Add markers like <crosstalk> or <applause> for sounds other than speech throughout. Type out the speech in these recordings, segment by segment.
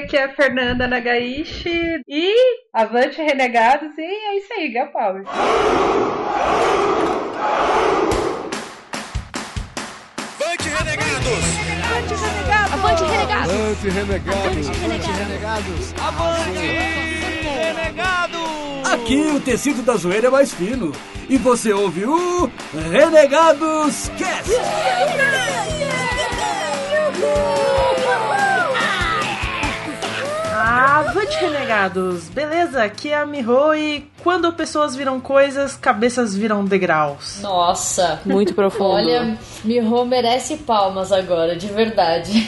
aqui é a Fernanda Nagaishi e Avante Renegados e é isso aí, Gal Power. Avante Renegados! Avante renegados! Avante renegados! Avante renegados! Avante Renegados! Aqui o tecido da zoeira é mais fino. E você ouve o Renegados Cast. Avante renegados! Beleza? Aqui é a Miho e quando pessoas viram coisas, cabeças viram degraus. Nossa, Muito profundo. olha, Miho merece palmas agora, de verdade.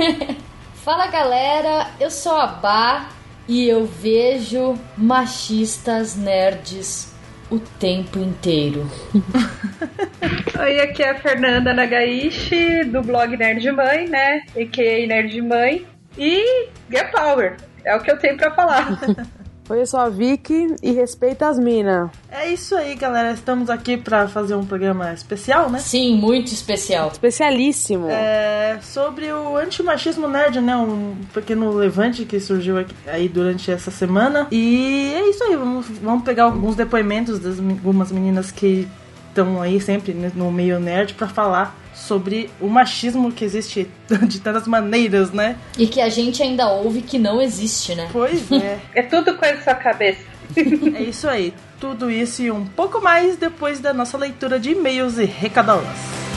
<laughs> Fala galera, eu sou a Bá e eu vejo machistas nerds o tempo inteiro. <laughs> Oi, aqui é a Fernanda Nagaishi do blog Nerd Mãe, né? A.K.A. Nerd Mãe. E Get Power. É o que eu tenho pra falar. <laughs> Oi, eu sou a Vicky e respeita as minas. É isso aí, galera. Estamos aqui pra fazer um programa especial, né? Sim, muito especial. Especialíssimo. É, sobre o antimachismo nerd, né? Um pequeno levante que surgiu aqui, aí durante essa semana. E é isso aí, vamos, vamos pegar alguns depoimentos das algumas meninas que estão aí sempre né, no meio nerd pra falar sobre o machismo que existe <laughs> de tantas maneiras, né? E que a gente ainda ouve que não existe, né? Pois <laughs> é. é tudo coisa da sua cabeça. É isso aí. Tudo isso e um pouco mais depois da nossa leitura de e-mails e recadolas.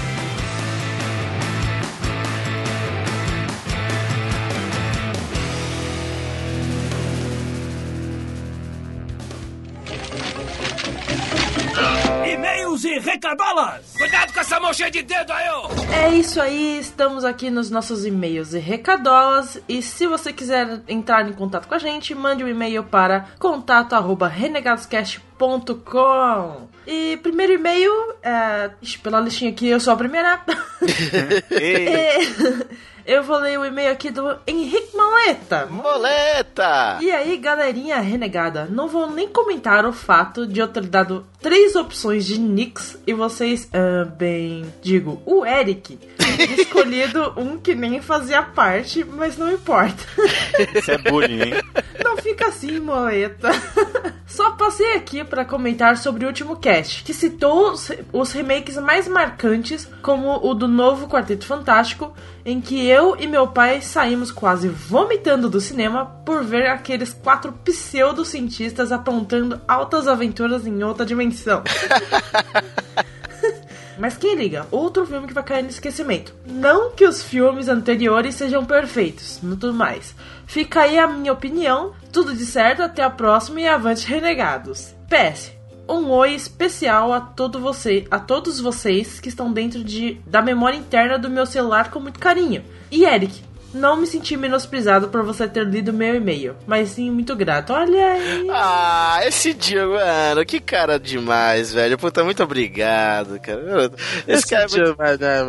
Recadolas. Cuidado com essa mão cheia de dedo aí, ô! É isso aí, estamos aqui nos nossos e-mails e recadolas. E se você quiser entrar em contato com a gente, mande um e-mail para contato@renegadoscast.com. E primeiro e-mail, é, ixi, pela listinha aqui, eu sou a primeira. <laughs> Eu vou ler o e-mail aqui do Henrique Maleta. Boleta! E aí, galerinha renegada, não vou nem comentar o fato de eu ter dado três opções de nicks e vocês, ah, bem, digo, o Eric, escolhido <laughs> um que nem fazia parte, mas não importa. Isso é bullying, hein? Não fica assim, moeta. <laughs> Só passei aqui para comentar sobre o último cast, que citou os, os remakes mais marcantes, como o do novo Quarteto Fantástico, em que eu e meu pai saímos quase vomitando do cinema por ver aqueles quatro pseudocientistas aprontando altas aventuras em outra dimensão. <laughs> Mas quem liga? Outro filme que vai cair no esquecimento. Não que os filmes anteriores sejam perfeitos, no tudo mais. Fica aí a minha opinião. Tudo de certo, até a próxima e avante renegados. PS. Um oi especial a, todo você, a todos vocês que estão dentro de, da memória interna do meu celular com muito carinho. E Eric, não me senti menosprezado por você ter lido meu e-mail, mas sim muito grato. Olha aí. Ah, esse dia, mano, que cara demais, velho. Puta, muito obrigado, cara. Esse, cara é muito... É,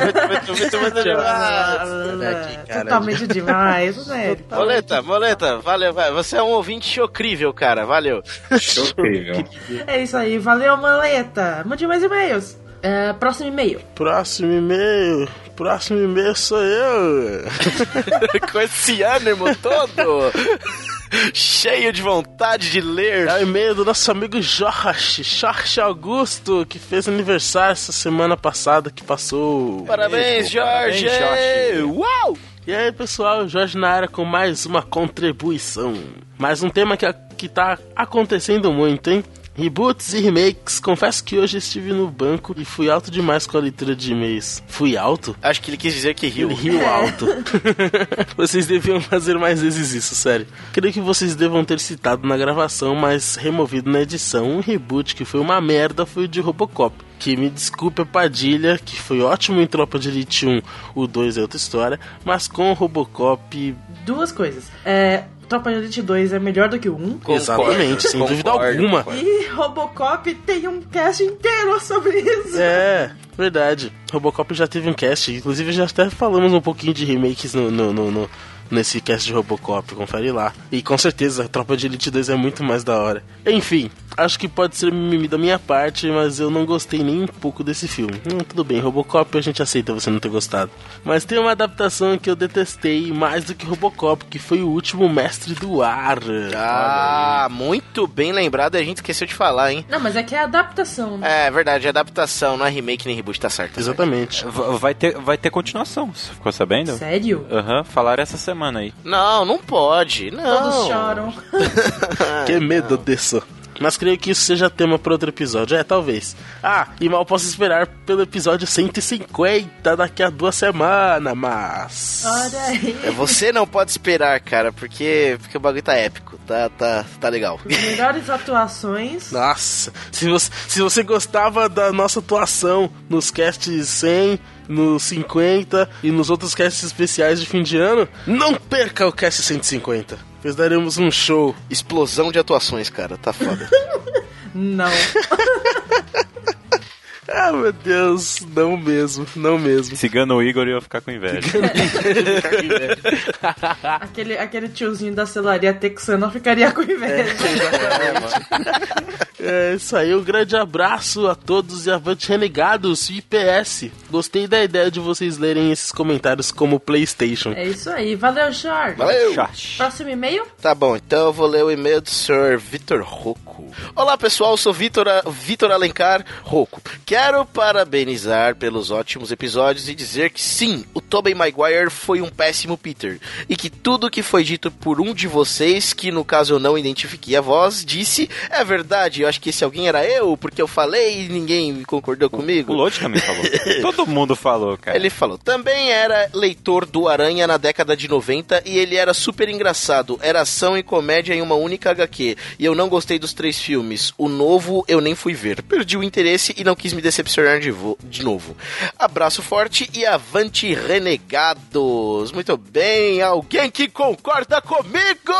muito, muito, muito, muito demais. Que cara Totalmente demais, né? Moleta, Moleta, valeu, vai. Você é um ouvinte chocrível, cara. Valeu. Chocrível. É isso aí, valeu, maleta. Mande mais e-mails. É, próximo e-mail. Próximo e-mail. Próximo e-mail sou eu. <laughs> Com esse ânimo todo. Cheio de vontade de ler. É o e-mail do nosso amigo Jorge, Jorge Augusto, que fez aniversário essa semana passada que passou. Parabéns, Jorge! Parabéns, Jorge! Uau! E aí, pessoal, Jorge na área com mais uma contribuição. Mais um tema que, que tá acontecendo muito, hein? Reboots e remakes. Confesso que hoje estive no banco e fui alto demais com a leitura de e-mails. Fui alto? Acho que ele quis dizer que riu. Ele riu alto. <laughs> vocês deviam fazer mais vezes isso, sério. Creio que vocês devam ter citado na gravação, mas removido na edição. Um reboot que foi uma merda foi o de Robocop. Que me desculpe a Padilha, que foi ótimo em Tropa de Elite 1, o 2 é outra história, mas com o Robocop. Duas coisas. É. Tropa de Elite 2 é melhor do que o 1. Exatamente, sem dúvida alguma. E Robocop tem um cast inteiro sobre isso. É, verdade. Robocop já teve um cast, inclusive já até falamos um pouquinho de remakes no, no, no, no nesse cast de Robocop, confere lá. E com certeza a Tropa de Elite 2 é muito mais da hora. Enfim, acho que pode ser mimimi da minha parte, mas eu não gostei nem um pouco desse filme. Hum, tudo bem, Robocop a gente aceita você não ter gostado. Mas tem uma adaptação que eu detestei mais do que Robocop, que foi o último Mestre do Ar. Ah, muito bem lembrado, a gente esqueceu de falar, hein? Não, mas é que é adaptação, né? É verdade, é adaptação, não é remake nem reboot, tá certo. Exatamente. Vai ter, vai ter continuação, você ficou sabendo? Sério? Aham, falaram essa semana aí. Não, não pode, não. Todos choram. <laughs> Que medo disso. Mas creio que isso seja tema para outro episódio. É, talvez. Ah, e mal posso esperar pelo episódio 150 daqui a duas semanas, mas. Olha aí. É, Você não pode esperar, cara, porque, porque o bagulho tá épico, tá, tá, tá legal. Melhores atuações. Nossa, se você, se você gostava da nossa atuação nos casts 100, nos 50 e nos outros casts especiais de fim de ano, não perca o cast 150. Pois daremos um show. Explosão de atuações, cara, tá foda. <laughs> Não. <laughs> Ah, meu Deus, não mesmo, não mesmo. Se gana o Igor, eu ia ficar com inveja. Aquele, aquele tiozinho da celaria texana ficaria com inveja. É isso aí, um grande abraço a todos e avante renegados e PS. Gostei da ideia de vocês lerem esses comentários como PlayStation. É isso aí. Valeu, Jorge. Valeu! Próximo e-mail? Tá bom, então eu vou ler o e-mail do Sr. Vitor Rocco. Olá pessoal, eu sou Vitor, Vitor Alencar Rocco. Quero parabenizar pelos ótimos episódios e dizer que sim, o Tobey Maguire foi um péssimo Peter. E que tudo que foi dito por um de vocês, que no caso eu não identifiquei a voz, disse é verdade. Eu acho que esse alguém era eu, porque eu falei e ninguém concordou comigo. O Lodi também falou. <laughs> Todo mundo falou, cara. Ele falou, também era leitor do Aranha na década de 90 e ele era super engraçado. Era ação e comédia em uma única HQ. E eu não gostei dos três filmes. O novo eu nem fui ver. Perdi o interesse e não quis me decepcionar de, de novo. Abraço forte e avante renegados. Muito bem, alguém que concorda comigo?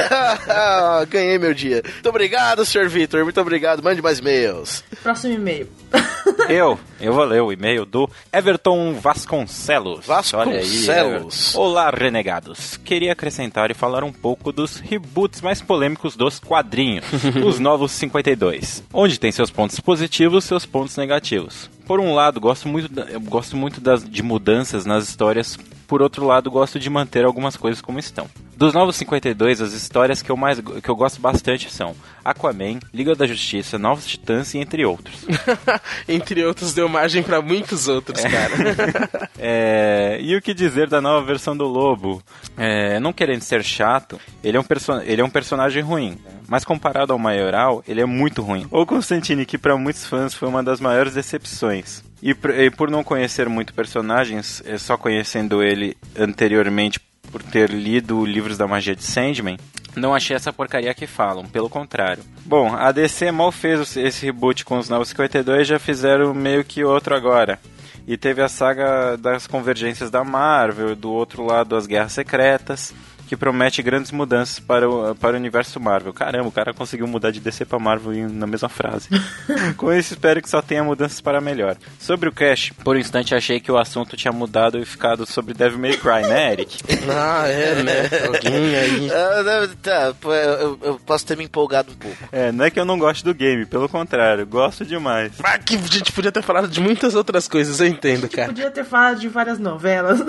<laughs> Ganhei meu dia. Muito obrigado, Sr. Vitor. Muito obrigado. Mande mais e-mails. Próximo e-mail. <laughs> Eu, eu vou ler o e-mail do Everton Vasconcelos. Vasconcelos. Olha aí. Olá, renegados. Queria acrescentar e falar um pouco dos reboots mais polêmicos dos quadrinhos, <laughs> os novos 52, onde tem seus pontos positivos seus pontos negativos. Por um lado, gosto muito, gosto muito das, de mudanças nas histórias, por outro lado, gosto de manter algumas coisas como estão. Dos Novos 52, as histórias que eu mais que eu gosto bastante são Aquaman, Liga da Justiça, Novos Titãs e entre outros. <laughs> Entre outros, deu margem pra muitos outros, cara. <laughs> É, e o que dizer da nova versão do Lobo? É, não querendo ser chato, ele é, um perso- ele é um personagem ruim, mas comparado ao Maioral, ele é muito ruim. O Constantine, que para muitos fãs foi uma das maiores decepções. E, por- não conhecer muito personagens, é, só conhecendo ele anteriormente por ter lido livros da magia de Sandman, não achei essa porcaria que falam, pelo contrário. Bom, a DC mal fez esse reboot com os Novos 52 já fizeram meio que outro agora. E teve a saga das convergências da Marvel, do outro lado as Guerras Secretas, que promete grandes mudanças para o, para o universo Marvel. Caramba, o cara conseguiu mudar de DC para Marvel na mesma frase. <laughs> Com isso, espero que só tenha mudanças para melhor. Sobre o Crash, por um instante achei que o assunto tinha mudado e ficado sobre Devil May Cry, né, Eric? <laughs> ah, é, né? Alguém aí. <laughs> Ah, não, tá, eu, eu posso ter me empolgado um pouco. É, não é que eu não gosto do game, pelo contrário, gosto demais. Ah, que a gente podia ter falado de muitas outras coisas, eu entendo, cara. Podia ter falado de várias novelas.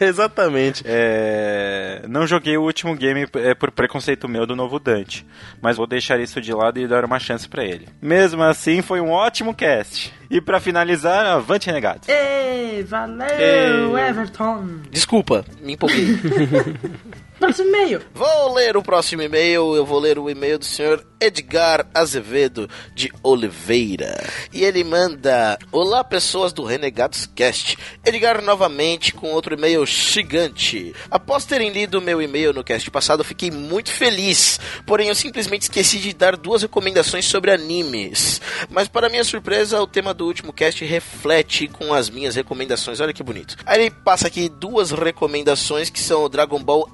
Exatamente. É, não joguei o último game é, por preconceito meu do novo Dante, mas vou deixar isso de lado e dar uma chance pra ele. Mesmo assim, foi um ótimo cast. E pra finalizar, avante renegados. Ei, valeu, Ei. Everton. Desculpa, me empolguei. <laughs> Próximo e-mail. vou ler o próximo e-mail. Eu vou ler o e-mail do senhor Edgar Azevedo de Oliveira. E ele manda: Olá, pessoas do Renegados Cast. Edgar novamente com outro e-mail gigante. Após terem lido o meu e-mail no cast passado, fiquei muito feliz. Porém, eu simplesmente esqueci de dar duas recomendações sobre animes. Mas, para minha surpresa, o tema do último cast reflete com as minhas recomendações. Olha que bonito. Aí ele passa aqui duas recomendações que são o Dragon Ball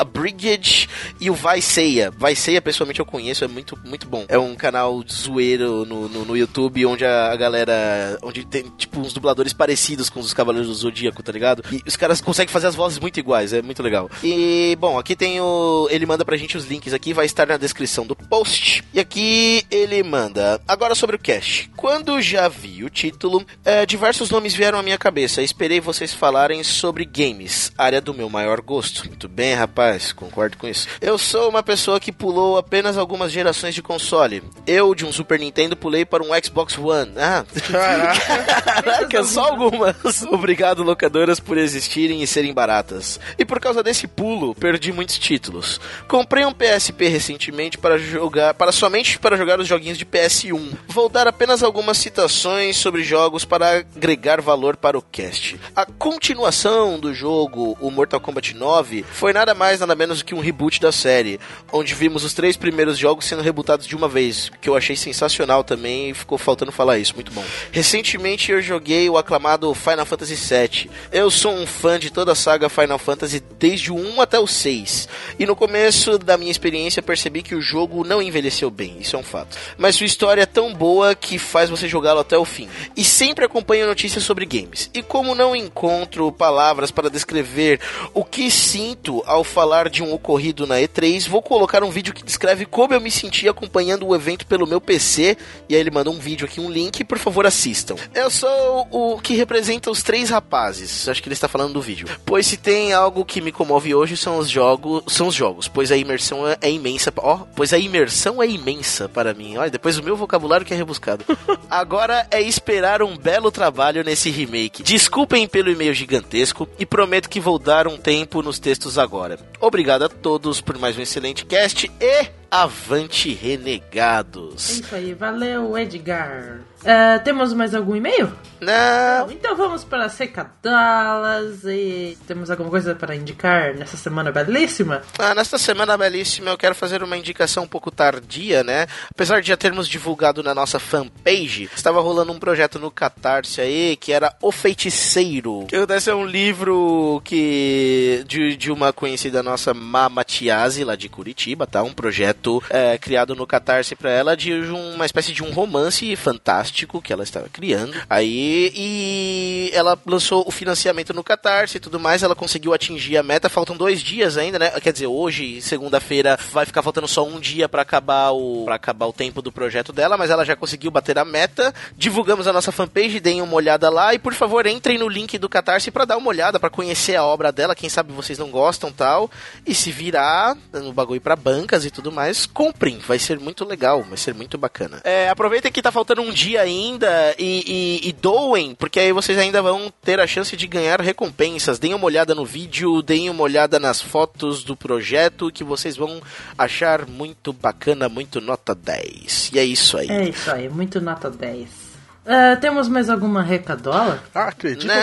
E o Vai Seiya. Vai Seiya, pessoalmente, eu conheço, é muito, muito bom. É um canal zoeiro no, no, no YouTube onde a, a galera. onde tem, tipo, uns dubladores parecidos com os Cavaleiros do Zodíaco, tá ligado? E os caras conseguem fazer as vozes muito iguais, é muito legal. E, bom, aqui tem o. Ele manda pra gente os links aqui, vai estar na descrição do post. E aqui ele manda. Agora sobre o cast. Quando já vi o título, é, diversos nomes vieram à minha cabeça. Esperei vocês falarem sobre games, área do meu maior gosto. Muito bem, rapaz, concordo com isso. Eu sou uma pessoa que pulou apenas algumas gerações de console. Eu, de um Super Nintendo, pulei para um Xbox One. Ah, caraca, só algumas. <laughs> Obrigado, locadoras, por existirem e serem baratas. E por causa desse pulo, perdi muitos títulos. Comprei um PSP recentemente para jogar, para somente para jogar os joguinhos de PS1. Vou dar apenas algumas citações sobre jogos para agregar valor para o cast. A continuação do jogo, o Mortal Kombat 9, foi nada mais nada menos do que um reboot da série, onde vimos os três primeiros jogos sendo rebootados de uma vez, que eu achei sensacional também e ficou faltando falar isso, muito bom. Recentemente eu joguei o aclamado Final Fantasy VII. Eu sou um fã de toda a saga Final Fantasy desde o 1 até o 6. E no começo da minha experiência percebi que o jogo não envelheceu bem, isso é um fato. Mas sua história é tão boa que faz você jogá-lo até o fim. E sempre acompanho notícias sobre games. E como não encontro palavras para descrever o que sinto ao falar de um ocorrido na E3, vou colocar um vídeo que descreve como eu me senti acompanhando o evento pelo meu PC. E aí ele manda um vídeo aqui, um link, por favor assistam. Eu sou o que representa os três rapazes. Acho que ele está falando do vídeo. Pois se tem algo que me comove hoje são os jogos, são os jogos, pois a imersão é, é imensa. Ó, pois a imersão é imensa para mim. Olha, depois o meu vocabulário que é rebuscado. <laughs> Agora é esperar um belo trabalho nesse remake. Desculpem pelo e-mail gigantesco e prometo que vou dar um tempo nos textos agora. Obrigado a todos por mais um excelente cast e avante renegados. É isso aí, valeu Edgar. É, temos mais algum e-mail? Não. Então vamos para as recadolas e temos alguma coisa para indicar nessa semana belíssima? Ah, nesta semana belíssima eu quero fazer uma indicação um pouco tardia, né? Apesar de já termos divulgado na nossa fanpage, estava rolando um projeto no Catarse aí que era O Feiticeiro. Que acontece é um livro que de, de uma conhecida nossa Mamatiase lá de Curitiba, tá? Um projeto é, criado no Catarse para ela de uma espécie de um romance fantástico que ela estava criando. Aí e ela lançou o financiamento no Catarse e tudo mais. Ela conseguiu atingir a meta. Faltam dois dias ainda, né? Quer dizer, hoje, segunda-feira, vai ficar faltando só um dia para acabar o para acabar o tempo do projeto dela, mas ela já conseguiu bater a meta. Divulgamos a nossa fanpage, deem uma olhada lá e por favor entrem no link do Catarse para dar uma olhada, para conhecer a obra dela. Quem sabe vocês não gostam tal. E se virar no bagulho para bancas e tudo mais, comprem. Vai ser muito legal, vai ser muito bacana. É, aproveitem que tá faltando um dia ainda e, e, e, doem, porque aí vocês ainda vão ter a chance de ganhar recompensas. Deem uma olhada no vídeo, deem uma olhada nas fotos do projeto que vocês vão achar muito bacana, muito nota 10. E é isso aí. É isso aí, muito nota 10. Uh, temos mais alguma recadola? Ah, acredito não, que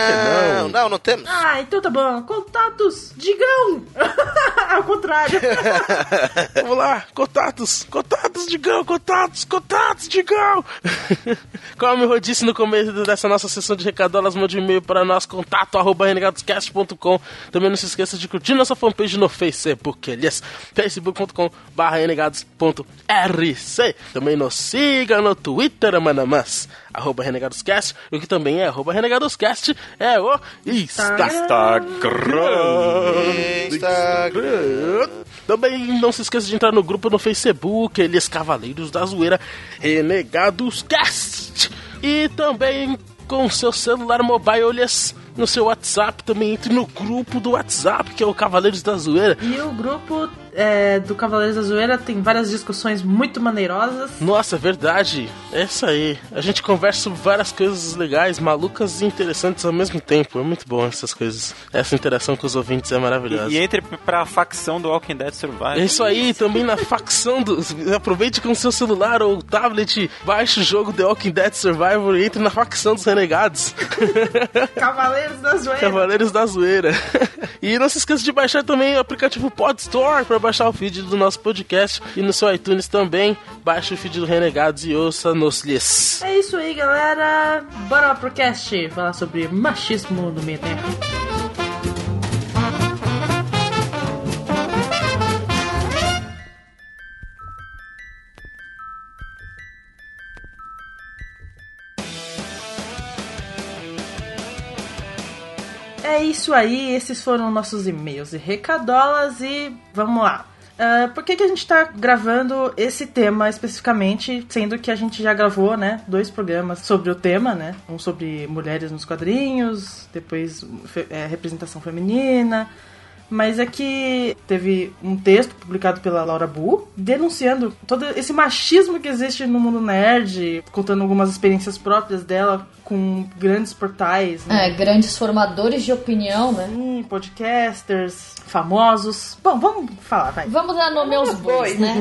não. Não, não temos. Ah, então tá bom. Contatos, digam! <laughs> Contrário. <laughs> Vamos lá, contatos, contatos, digam, contatos, contatos, digam! <laughs> Como eu disse no começo dessa nossa sessão de recadolas, mande um e-mail para nós, contato arroba renegadoscast.com. Também não se esqueça de curtir nossa fanpage no Facebook, aliás, facebook.com barra renegados.rc. Também nos siga no Twitter, manamas arroba renegadoscast, o que também é arroba renegadoscast, é o Instagram. Instagram. Também não se esqueça de entrar no grupo no Facebook, eles Cavaleiros da Zoeira, Renegados Cast. E também com seu celular mobile, olhas no seu WhatsApp, também entre no grupo do WhatsApp, que é o Cavaleiros da Zoeira. E o grupo é, do Cavaleiros da Zoeira tem várias discussões muito maneirosas. Nossa, é verdade. É isso aí. A gente conversa sobre várias coisas legais, malucas e interessantes ao mesmo tempo. É muito bom essas coisas. Essa interação com os ouvintes é maravilhosa. E, e entre pra facção do Walking Dead Survival. É isso aí, também na facção do. Aproveite com seu celular ou tablet, baixe o jogo The Walking Dead Survival e entre na facção dos renegados. <laughs> Cavaleiros Cavaleiros da Zoeira. Cavaleiros da Zoeira. <laughs> e não se esqueça de baixar também o aplicativo Podstore para baixar o feed do nosso podcast e no seu iTunes também. Baixe o feed do Renegados e ouça nos lhes. É isso aí, galera. Bora pro cast falar sobre machismo no meio tempo. É isso aí, esses foram nossos e-mails e recadolas e vamos lá. Uh, por que, que a gente tá gravando esse tema especificamente, sendo que a gente já gravou, né, dois programas sobre o tema, né? Um sobre mulheres nos quadrinhos, depois é, representação feminina, mas é que teve um texto publicado pela Laura Bu denunciando todo esse machismo que existe no mundo nerd, contando algumas experiências próprias dela com grandes portais. Né? É, grandes formadores de opinião, né? Sim, podcasters, famosos. Bom, vamos falar, vai. Vamos dar nome aos bois, né?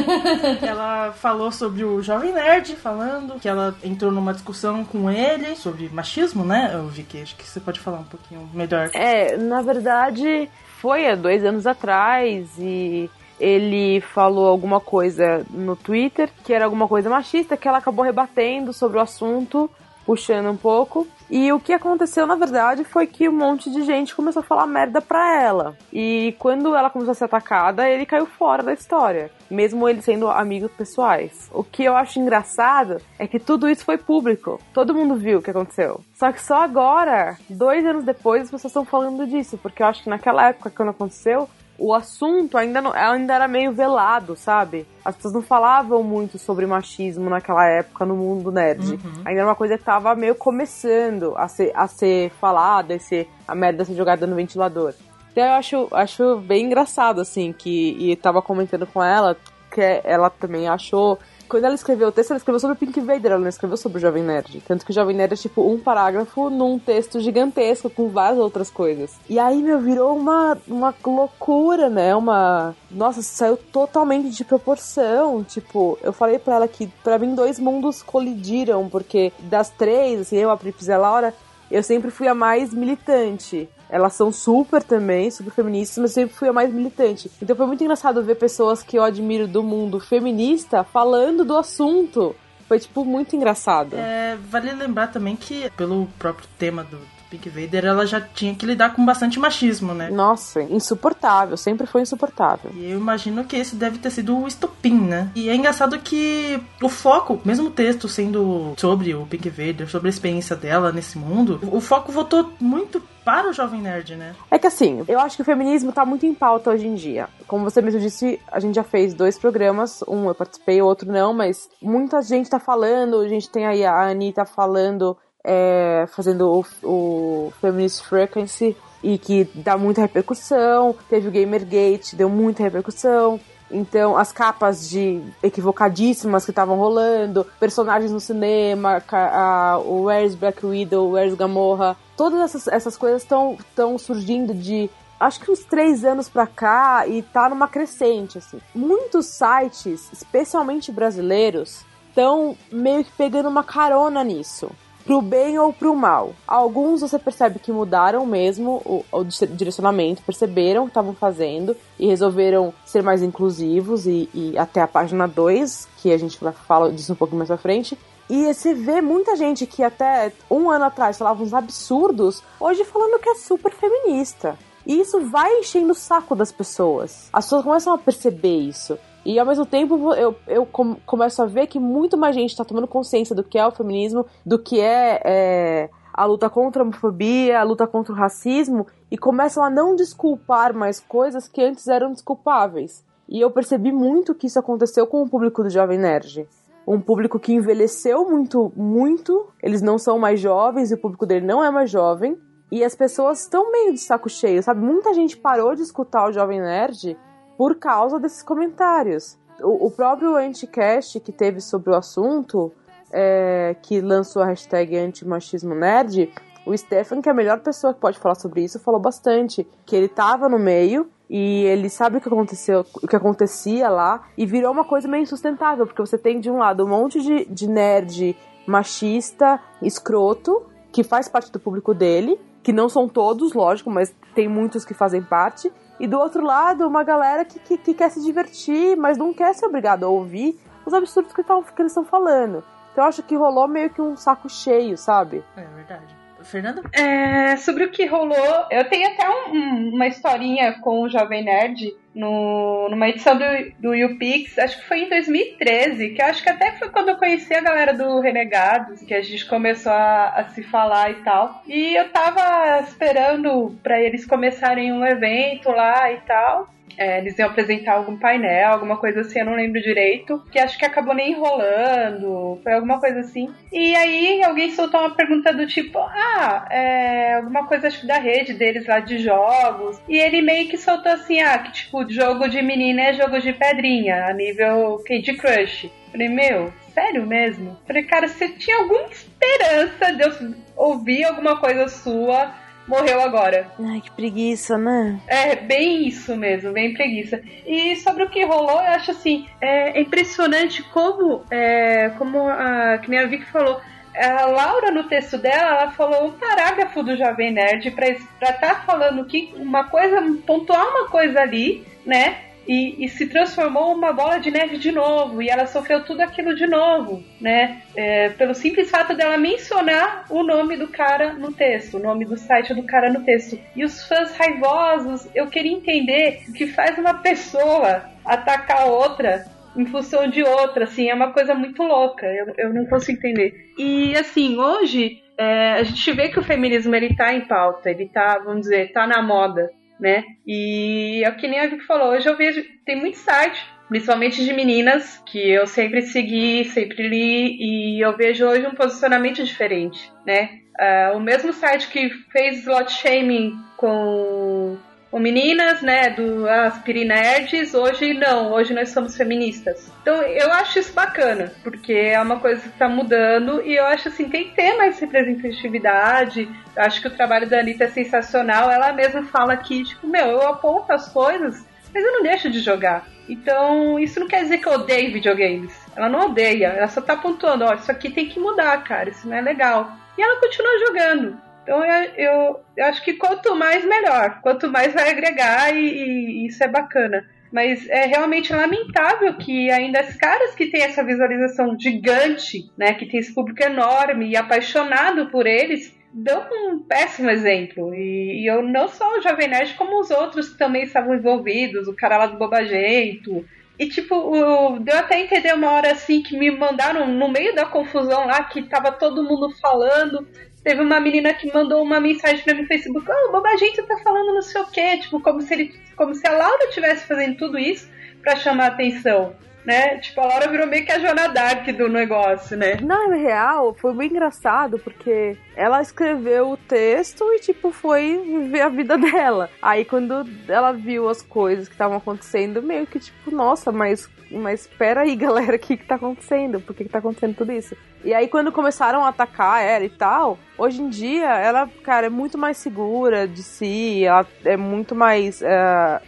<laughs> ela falou sobre o Jovem Nerd, falando que ela entrou numa discussão com ele sobre machismo, né? Eu vi que acho que você pode falar um pouquinho melhor. É, na verdade, foi há dois anos atrás e ele falou alguma coisa no Twitter que era alguma coisa machista que ela acabou rebatendo sobre o assunto puxando um pouco. E o que aconteceu, na verdade, foi que um monte de gente começou a falar merda pra ela. E quando ela começou a ser atacada, ele caiu fora da história. Mesmo ele sendo amigos pessoais. O que eu acho engraçado é que tudo isso foi público. Todo mundo viu o que aconteceu. Só que só agora, dois anos depois, as pessoas estão falando disso. Porque eu acho que naquela época, quando aconteceu, o assunto ainda, não, ainda era meio velado, sabe? As pessoas não falavam muito sobre machismo naquela época no mundo nerd. Uhum. Ainda era uma coisa que tava meio começando a ser, a ser falada, a, ser, a merda ser jogada no ventilador. Então eu acho, acho bem engraçado, assim, que. E tava comentando com ela que ela também achou quando ela escreveu o texto, ela escreveu sobre o Pink Vader, ela não escreveu sobre o Jovem Nerd. Tanto que o Jovem Nerd é tipo um parágrafo num texto gigantesco com várias outras coisas. E aí, meu, virou uma, uma loucura, né? Uma. Nossa, saiu totalmente de proporção. Tipo, eu falei pra ela que para mim dois mundos colidiram, porque das três, assim, eu, a Prips e a Laura, eu sempre fui a mais militante. Elas são super também, super feministas, mas eu sempre fui a mais militante. Então foi muito engraçado ver pessoas que eu admiro do mundo feminista falando do assunto. Foi, tipo, muito engraçado. É, vale lembrar também que, pelo próprio tema do, Pink Vader, ela já tinha que lidar com bastante machismo, né? Nossa, insuportável, sempre foi insuportável. E eu imagino que esse deve ter sido o estopim, né? E é engraçado que o foco, mesmo o texto sendo sobre o Pink Vader, sobre a experiência dela nesse mundo, o foco voltou muito para o jovem nerd, né? É que assim, eu acho que o feminismo tá muito em pauta hoje em dia. Como você mesmo disse, a gente já fez dois programas, um eu participei, o outro não, mas muita gente tá falando, a gente tem aí a Anitta falando é, fazendo o, o Feminist Frequency e que dá muita repercussão. Teve o Gamergate, deu muita repercussão. Então, as capas de equivocadíssimas que estavam rolando, personagens no cinema, a, a, o Where's Black Widow, Where's Gamorra, todas essas, essas coisas estão surgindo de acho que uns três anos pra cá e tá numa crescente, assim. Muitos sites, especialmente brasileiros, estão meio que pegando uma carona nisso pro bem ou pro mal. Alguns você percebe que mudaram mesmo o, o direcionamento, perceberam o que estavam fazendo e resolveram ser mais inclusivos e, e até a página 2, que a gente vai falar disso um pouco mais pra frente. E você vê muita gente que até um ano atrás falava uns absurdos, hoje falando que é super feminista. E isso vai enchendo o saco das pessoas. As pessoas começam a perceber isso. E ao mesmo tempo eu, eu começo a ver que muito mais gente está tomando consciência do que é o feminismo, do que é, é, a luta contra a homofobia, a luta contra o racismo, e começam a não desculpar mais coisas que antes eram desculpáveis. E eu percebi muito que isso aconteceu com o público do Jovem Nerd. Um público que envelheceu muito, muito, eles não são mais jovens e o público dele não é mais jovem. E as pessoas estão meio de saco cheio, sabe? Muita gente parou de escutar o Jovem Nerd por causa desses comentários. O, o próprio Anticast que teve sobre o assunto, é, que lançou a hashtag antimachismo nerd, o Stefan, que é a melhor pessoa que pode falar sobre isso, falou bastante que ele estava no meio e ele sabe o que aconteceu, o que acontecia lá e virou uma coisa meio insustentável, porque você tem de um lado um monte de, de nerd machista, escroto, que faz parte do público dele, que não são todos, lógico, mas tem muitos que fazem parte. E do outro lado, uma galera que, que, que quer se divertir, mas não quer ser obrigado a ouvir os absurdos que, tão, que eles estão falando. Então eu acho que rolou meio que um saco cheio, sabe? É verdade. Fernanda? É, sobre o que rolou, eu tenho até um- um- uma historinha com o Jovem Nerd no, numa edição do, do YouPix, acho que foi em 2013, que acho que até foi quando eu conheci a galera do Renegados, que a gente começou a, a se falar e tal. E eu tava esperando pra eles começarem um evento lá e tal. É, eles iam apresentar algum painel, alguma coisa assim, eu não lembro direito. Que acho que acabou nem enrolando, foi alguma coisa assim. E aí alguém soltou uma pergunta do tipo: Ah, é alguma coisa acho que da rede deles lá de jogos. E ele meio que soltou assim: Ah, que tipo, jogo de menina é jogo de pedrinha, a nível Candy Crush. Falei, meu, sério mesmo? Falei, cara, você tinha alguma esperança de eu ouvir alguma coisa sua morreu agora. Ai, que preguiça, né? É, bem isso mesmo, bem preguiça. E sobre o que rolou, eu acho assim, é impressionante como, é, como a, que nem a Vicky falou, a Laura no texto dela, ela falou um parágrafo do Jovem Nerd pra estar tá falando que uma coisa, pontuar uma coisa ali, né? E, e se transformou uma bola de neve de novo, e ela sofreu tudo aquilo de novo, né? É, pelo simples fato dela mencionar o nome do cara no texto, o nome do site do cara no texto. E os fãs raivosos, eu queria entender o que faz uma pessoa atacar outra em função de outra, assim, é uma coisa muito louca, eu, eu não consigo entender. E assim, hoje é, a gente vê que o feminismo ele tá em pauta, ele tá, vamos dizer, tá na moda, né? E é o que nem a Vicky falou, hoje eu vejo, tem muito site, principalmente de meninas, que eu sempre segui, sempre li, e eu vejo hoje um posicionamento diferente, né? Ah, o mesmo site que fez slot shaming com o meninas, né, do Aspirinerds, hoje não, hoje nós somos feministas. Então eu acho isso bacana, porque é uma coisa que está mudando e eu acho assim, tem que ter mais representatividade. Eu acho que o trabalho da Anitta é sensacional. Ela mesma fala que, tipo, meu, eu aponto as coisas, mas eu não deixo de jogar. Então, isso não quer dizer que eu odeio videogames. Ela não odeia, ela só tá pontuando, ó, isso aqui tem que mudar, cara, isso não é legal. E ela continua jogando. Então eu, eu, eu acho que quanto mais melhor, quanto mais vai agregar e, e isso é bacana. Mas é realmente lamentável que ainda as caras que têm essa visualização gigante, né, que tem esse público enorme e apaixonado por eles, dão um péssimo exemplo. E, e eu não só o Jovem Nerd, como os outros que também estavam envolvidos, o cara lá do Bobagento. E tipo, deu até entender uma hora assim que me mandaram no meio da confusão lá, que tava todo mundo falando. Teve uma menina que mandou uma mensagem pra mim no Facebook, oh, o Bobagento tá falando não sei o quê, tipo, como se ele. Como se a Laura estivesse fazendo tudo isso pra chamar atenção. Né? Tipo, a Laura virou meio que a Joana Dark do negócio, né? Na real, foi bem engraçado, porque ela escreveu o texto e, tipo, foi viver a vida <laughs> dela. Aí, quando ela viu as coisas que estavam acontecendo, meio que, tipo, nossa, mas, mas espera aí, <laughs> galera, o que que tá acontecendo? Por que que tá acontecendo tudo isso? E aí, quando começaram a atacar ela e tal, hoje em dia, ela, cara, é muito mais segura de si, ela é muito mais é,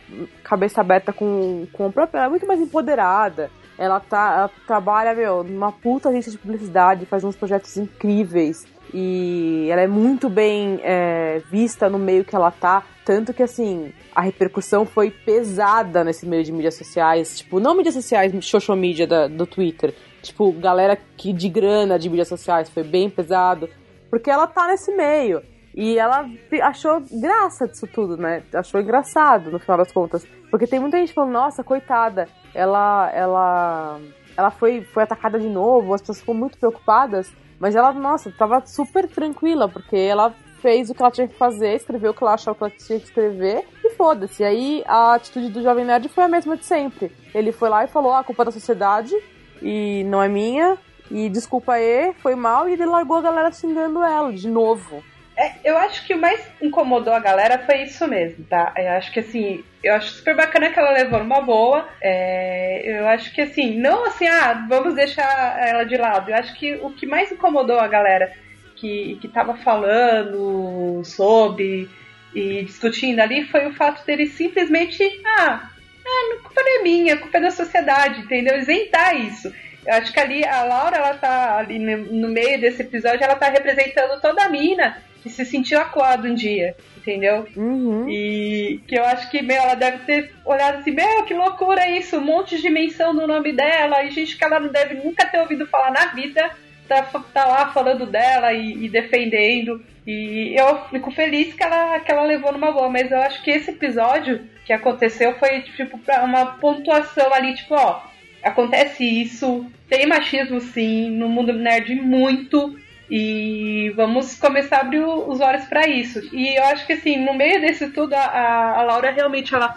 cabeça aberta com, com o próprio, ela é muito mais empoderada. Ela, tá, ela trabalha, meu, numa puta agência de publicidade, faz uns projetos incríveis. E ela é muito bem é, vista no meio que ela tá. Tanto que, assim, a repercussão foi pesada nesse meio de mídias sociais. Tipo, não mídias sociais, social media da, do Twitter. Tipo, galera que de grana de mídias sociais foi bem pesado. Porque ela tá nesse meio. E ela achou graça disso tudo, né? Achou engraçado, no final das contas. Porque tem muita gente falando, nossa, coitada, ela, ela, ela foi, foi atacada de novo, as pessoas ficam muito preocupadas. Mas ela, nossa, tava super tranquila, porque ela fez o que ela tinha que fazer, escreveu o que ela achava que ela tinha que escrever, e foda-se. Aí a atitude do Jovem Nerd foi a mesma de sempre. Ele foi lá e falou, ah, a culpa é da sociedade, e não é minha, e desculpa aí, foi mal, e ele largou a galera xingando ela de novo. É, eu acho que o mais incomodou a galera foi isso mesmo, tá? Eu acho que assim, eu acho super bacana que ela levou numa boa. É, eu acho que assim, não assim, ah, vamos deixar ela de lado. Eu acho que o que mais incomodou a galera que, que tava falando sobre e discutindo ali foi o fato dele simplesmente, ah, ah, a culpa não é minha, a culpa é da sociedade, entendeu? Isentar isso. Eu acho que ali a Laura, ela tá ali no meio desse episódio, ela tá representando toda a mina e se sentiu acuado um dia, entendeu? Uhum. E que eu acho que, meu, ela deve ter olhado assim, meu, que loucura isso, um monte de dimensão no nome dela, e gente que ela não deve nunca ter ouvido falar na vida, tá, tá lá falando dela e, e defendendo. E eu fico feliz que ela, que ela levou numa boa, mas eu acho que esse episódio que aconteceu foi, tipo, uma pontuação ali, tipo, ó, acontece isso, tem machismo sim, no mundo nerd muito, e vamos começar a abrir os olhos para isso. E eu acho que assim, no meio desse tudo, a, a Laura realmente ela,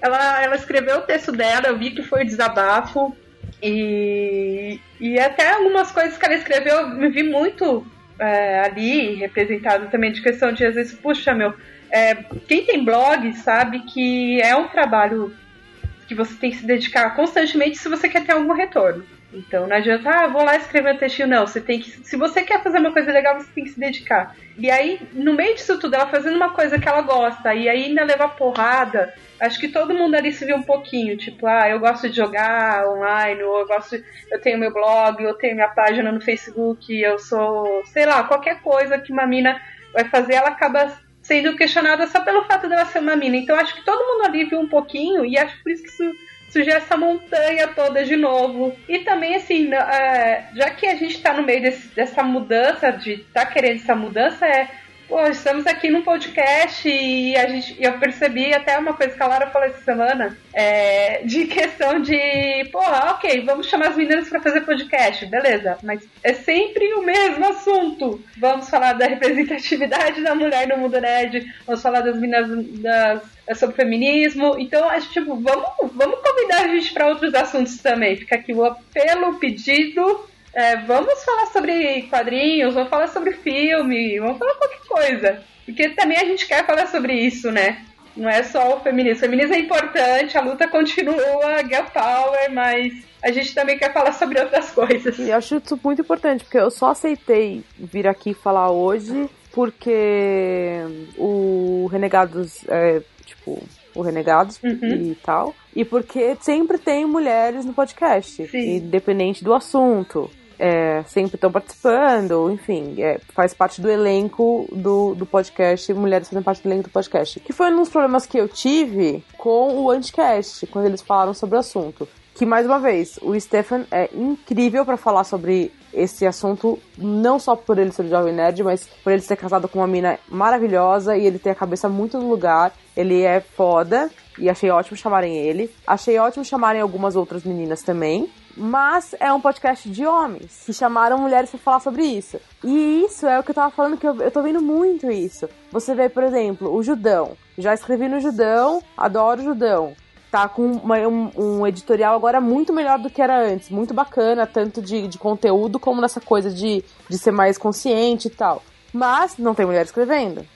ela, ela escreveu o texto dela, eu vi que foi desabafo. E, e até algumas coisas que ela escreveu, eu me vi muito é, ali representado também de questão de às vezes, puxa meu, é, quem tem blog sabe que é um trabalho que você tem que se dedicar constantemente se você quer ter algum retorno. Então não adianta, ah, vou lá escrever um textinho, não. Você tem que. Se você quer fazer uma coisa legal, você tem que se dedicar. E aí, no meio disso tudo, ela fazendo uma coisa que ela gosta, e aí ainda levar porrada, acho que todo mundo ali se viu um pouquinho, tipo, ah, eu gosto de jogar online, ou eu gosto. Eu tenho meu blog, eu tenho minha página no Facebook, eu sou, sei lá, qualquer coisa que uma mina vai fazer, ela acaba sendo questionada só pelo fato dela ser uma mina. Então acho que todo mundo ali viu um pouquinho, e acho por isso que isso surgiu essa montanha toda de novo. E também, assim, é, já que a gente está no meio desse, dessa mudança, de tá querendo essa mudança, é Pô, estamos aqui num podcast e a gente, eu percebi até uma coisa que a Lara falou essa semana, é, de questão de, porra, ok, vamos chamar as meninas para fazer podcast, beleza, mas é sempre o mesmo assunto. Vamos falar da representatividade <laughs> da mulher no mundo nerd, vamos falar das meninas das, sobre feminismo, então a gente, tipo, vamos, vamos convidar a gente para outros assuntos também. Fica aqui o apelo, o pedido é, vamos falar sobre quadrinhos, vamos falar sobre filme, vamos falar qualquer coisa. Porque também a gente quer falar sobre isso, né? Não é só o feminismo. O feminismo é importante, a luta continua, girl power, mas a gente também quer falar sobre outras coisas. E eu acho isso muito importante, porque eu só aceitei vir aqui falar hoje porque o Renegados, é, tipo, o Renegados uhum. e tal. E porque sempre tem mulheres no podcast, Sim. independente do assunto é, sempre estão participando, enfim, é, faz parte do elenco do, do podcast, mulheres fazem parte do elenco do podcast. Que foi um dos problemas que eu tive com o Anticast, quando eles falaram sobre o assunto. Que, mais uma vez, o Stefan é incrível para falar sobre esse assunto, não só por ele ser jovem nerd, mas por ele ser casado com uma mina maravilhosa e ele ter a cabeça muito no lugar. Ele é foda e achei ótimo chamarem ele. Achei ótimo chamarem algumas outras meninas também mas é um podcast de homens que chamaram mulheres para falar sobre isso. E isso é o que eu tava falando que eu, eu tô vendo muito isso. Você vê, por exemplo, o Judão. Já escrevi no Judão, adoro o Judão. Tá com uma, um, um, editorial agora muito melhor do que era antes, muito bacana, tanto de, de conteúdo como nessa coisa de, de ser mais consciente e tal. Mas não tem mulher escrevendo.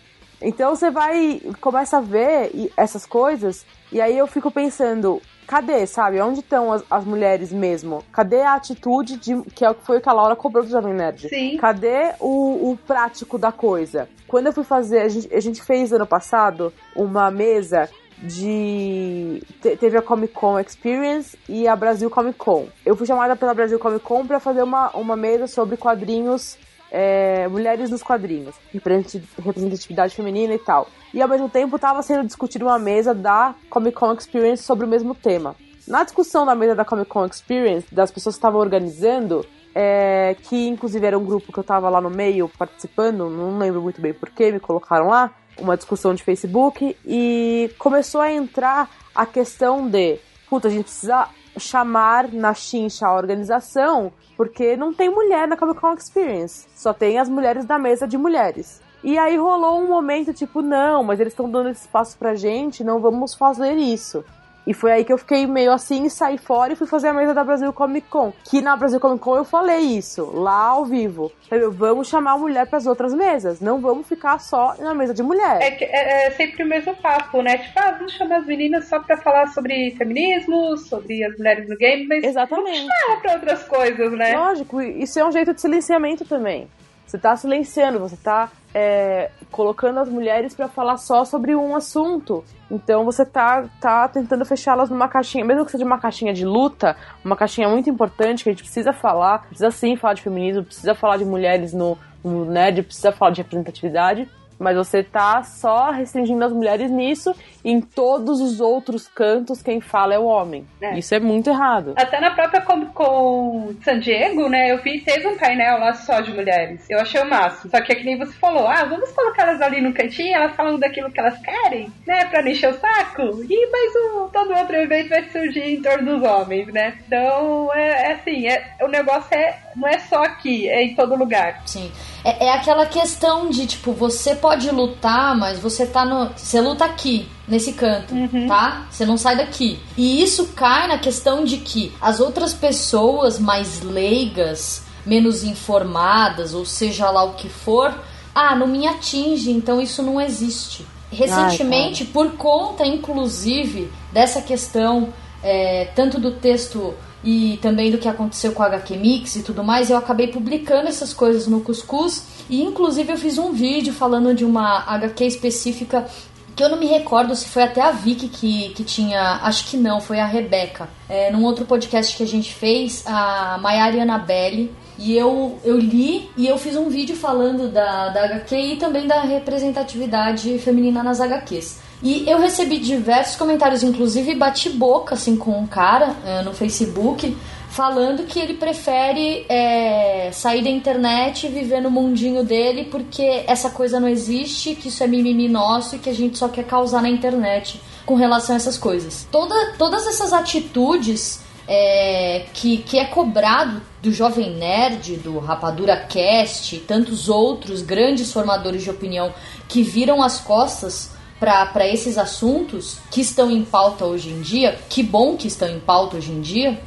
Então você vai, começa a ver essas coisas, e aí eu fico pensando, cadê, sabe? Onde estão as, as, mulheres mesmo? Cadê a atitude de que é o que foi o que a Laura cobrou do Jovem Nerd? Sim. Cadê o, o prático da coisa? Quando eu fui fazer, a gente, a gente fez ano passado uma mesa de. Te, teve a Comic Con Experience e a Brasil Comic Con. Eu fui chamada pela Brasil Comic Con para fazer uma, uma mesa sobre quadrinhos é, mulheres nos quadrinhos, representatividade feminina e tal. E ao mesmo tempo estava sendo discutida uma mesa da Comic Con Experience sobre o mesmo tema. Na discussão da mesa da Comic Con Experience, das pessoas que estavam organizando, é, que inclusive era um grupo que eu estava lá no meio participando, não lembro muito bem porquê, me colocaram lá, uma discussão de Facebook, e começou a entrar a questão de, puta, a gente precisa chamar na chincha a organização porque não tem mulher na Comic Con Experience. Só tem as mulheres da mesa de mulheres. E aí rolou um momento tipo, não, mas eles estão dando esse espaço pra gente, não vamos fazer isso. E foi aí que eu fiquei meio assim, saí fora e fui fazer a mesa da Brasil Comic Con. Que na Brasil Comic Con eu falei isso, lá ao vivo. vamos chamar a mulher para as outras mesas, não vamos ficar só na mesa de mulher. É, é, é, sempre o mesmo papo, né? Tipo, ah, vamos chamar as meninas só para falar sobre feminismo, sobre as mulheres no game, mas Exatamente. vamos chamar pra outras coisas, né? Lógico, isso é um jeito de silenciamento também. Você tá silenciando, você tá é, colocando as mulheres para falar só sobre um assunto. Então você tá, tá tentando fechá-las numa caixinha, mesmo que seja uma caixinha de luta, uma caixinha muito importante que a gente precisa falar, precisa sim falar de feminismo, precisa falar de mulheres no, o nerd precisa falar de representatividade, mas você tá só restringindo as mulheres nisso, e em todos os outros cantos quem fala é o homem. É. Isso é muito errado. Até na própria Comic Con San Diego, né, eu vi, teve um painel lá só de mulheres. Eu achei o máximo. Só que é que nem você falou, ah, vamos colocar elas ali no cantinho, elas falando daquilo que elas querem, né, pra não encher o saco. E mais um, todo outro evento vai surgir em torno dos homens, né. Então, é, é assim, é, o negócio é, não é só aqui, é em todo lugar. Sim. É, é aquela questão de, tipo, você pode lutar, mas você tá no. Você luta aqui, nesse canto, tá? Você não sai daqui. E isso cai na questão de que as outras pessoas mais leigas, menos informadas, ou seja lá o que for, ah, não me atinge, então isso não existe. Recentemente, por conta, inclusive, dessa questão, é, tanto do texto e também do que aconteceu com a HQ Mix e tudo mais, eu acabei publicando essas coisas no Cuscuz e inclusive eu fiz um vídeo falando de uma HQ específica que eu não me recordo se foi até a Vicky que, que tinha, acho que não, foi a Rebeca. É, num outro podcast que a gente fez, a Maiara e Annabelle, e eu, eu li e eu fiz um vídeo falando da, da HQ e também da representatividade feminina nas HQs. E eu recebi diversos comentários, inclusive bati boca assim com um cara é, no Facebook falando que ele prefere é, sair da internet e viver no mundinho dele porque essa coisa não existe, que isso é mimimi nosso e que a gente só quer causar na internet com relação a essas coisas. Toda, todas essas atitudes é, que, que é cobrado do Jovem Nerd, do Rapadura Cast e tantos outros grandes formadores de opinião que viram as costas para esses assuntos que estão em pauta hoje em dia, que bom que estão em pauta hoje em dia,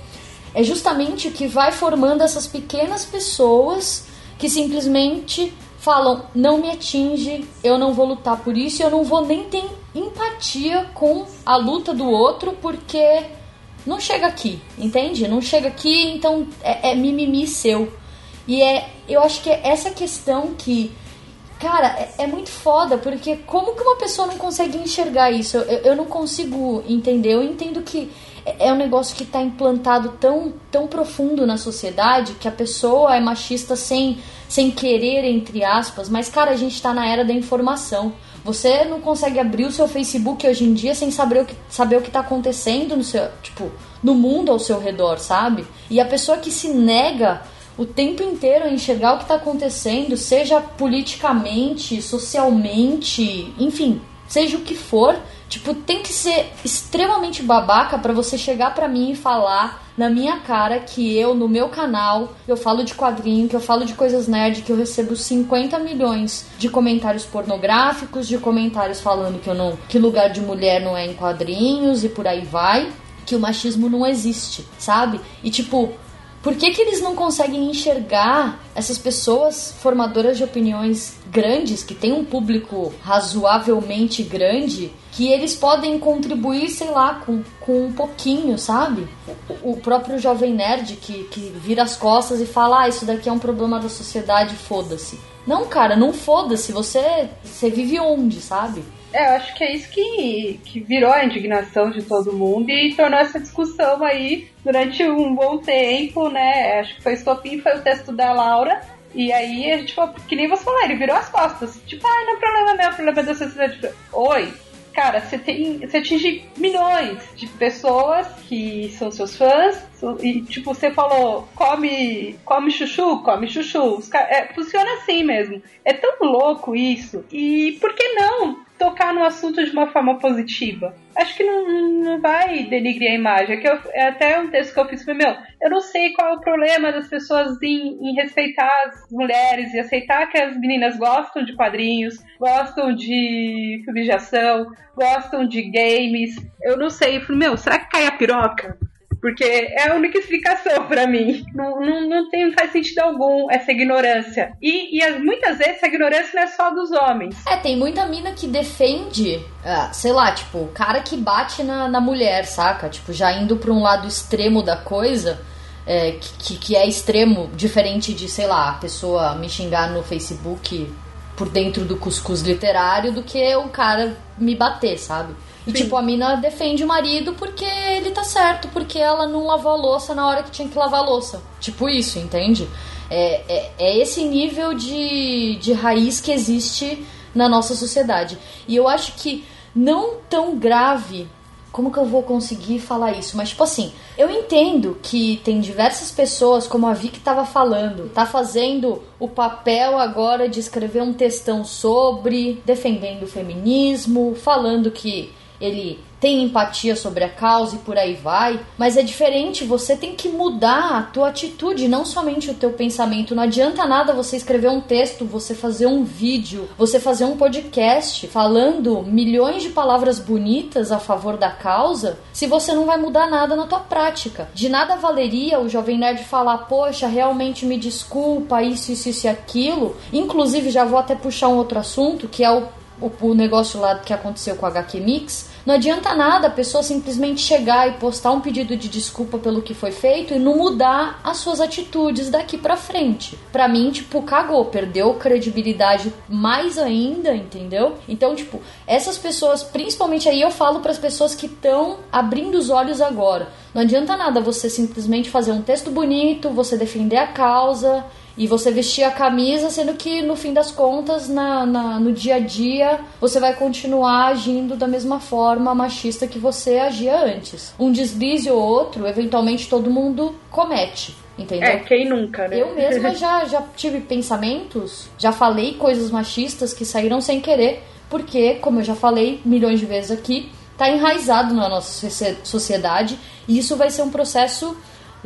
é justamente o que vai formando essas pequenas pessoas que simplesmente falam: não me atinge, eu não vou lutar por isso, eu não vou nem ter empatia com a luta do outro, porque não chega aqui, entende? Não chega aqui, então é, é mimimi seu. E é, eu acho que é essa questão que Cara, é, é, muito foda, porque como que uma pessoa não consegue enxergar isso? Eu, eu não consigo entender. Eu entendo que é, é um negócio que está implantado tão, tão profundo na sociedade que a pessoa é machista sem, sem querer, entre aspas. Mas, cara, a gente está na era da informação. Você não consegue abrir o seu Facebook hoje em dia sem saber o que, saber o que tá acontecendo no seu, tipo, no mundo ao seu redor, sabe? E a pessoa que se nega o tempo inteiro a enxergar o que está acontecendo, seja politicamente, socialmente, enfim, seja o que for, tipo, tem que ser extremamente babaca para você chegar para mim e falar na minha cara que eu, no meu canal, eu falo de quadrinho, que eu falo de coisas nerd, que eu recebo 50 milhões de comentários pornográficos, de comentários falando que eu não, que lugar de mulher não é em quadrinhos e por aí vai, que o machismo não existe, sabe? E tipo, por que, que eles não conseguem enxergar essas pessoas formadoras de opiniões grandes, que têm um público razoavelmente grande, que eles podem contribuir, sei lá, com, com um pouquinho, sabe? O, o próprio jovem nerd que, que vira as costas e fala: ah, isso daqui é um problema da sociedade, foda-se. Não, cara, não foda-se. Você, você vive onde, sabe? É, eu acho que é isso que, que virou a indignação de todo mundo e tornou essa discussão aí durante um bom tempo, né? Acho que foi estopim, foi o texto da Laura. E aí a gente falou, que nem você falou, ele virou as costas. Tipo, ah, não é problema meu, é problema da sociedade. Oi, cara, você tem. Você atinge milhões de pessoas que são seus fãs. E tipo, você falou, come, come chuchu, come chuchu. É, funciona assim mesmo. É tão louco isso. E por que não tocar no assunto de uma forma positiva. Acho que não, não vai denigrir a imagem. É, que eu, é até um texto que eu fiz foi meu. Eu não sei qual é o problema das pessoas em, em, respeitar as mulheres e aceitar que as meninas gostam de quadrinhos, gostam de filme de ação, gostam de games. Eu não sei. Eu falei, meu, será que cai a piroca? Porque é a única explicação para mim. Não, não, não, tem, faz sentido algum essa ignorância. E, e muitas vezes essa ignorância não é só dos homens. É, tem muita mina que defende, ah, sei lá, tipo, o cara que bate na, na mulher, saca? Tipo, já indo pra um lado extremo da coisa. É, que, que é extremo, diferente de, sei lá, a pessoa me xingar no Facebook por dentro do cuscuz literário do que o cara me bater, sabe? E, Sim. tipo, a mina defende o marido porque ele tá certo, porque ela não lavou a louça na hora que tinha que lavar a louça. Tipo isso, entende? É, é, é esse nível de, de raiz que existe na nossa sociedade. E eu acho que não tão grave. Como que eu vou conseguir falar isso? Mas, tipo assim, eu entendo que tem diversas pessoas, como a Vicky estava falando, tá fazendo o papel agora de escrever um textão sobre, defendendo o feminismo, falando que ele tem empatia sobre a causa e por aí vai, mas é diferente, você tem que mudar a tua atitude, não somente o teu pensamento. Não adianta nada você escrever um texto, você fazer um vídeo, você fazer um podcast falando milhões de palavras bonitas a favor da causa, se você não vai mudar nada na tua prática. De nada valeria o jovem nerd falar, poxa, realmente me desculpa, isso, isso, isso e aquilo. Inclusive, já vou até puxar um outro assunto, que é o o, o, negócio lá que aconteceu com a HQ Mix, não adianta nada a pessoa simplesmente chegar e postar um pedido de desculpa pelo que foi feito e não mudar as suas atitudes daqui pra frente. Pra mim, tipo, cagou, perdeu credibilidade mais ainda, entendeu? Então, tipo, essas pessoas, principalmente aí eu falo para as pessoas que estão abrindo os olhos agora. Não adianta nada você simplesmente fazer um texto bonito, você defender a causa e você vestir a camisa, sendo que no fim das contas, na, na, no dia a dia, você vai continuar agindo da mesma forma machista que você agia antes. Um deslize ou outro, eventualmente todo mundo comete. Entendeu? É, quem nunca, né? Eu mesma <laughs> já, já tive pensamentos, já falei coisas machistas que saíram sem querer, porque, como eu já falei milhões de vezes aqui, tá enraizado na nossa sociedade e isso vai ser um processo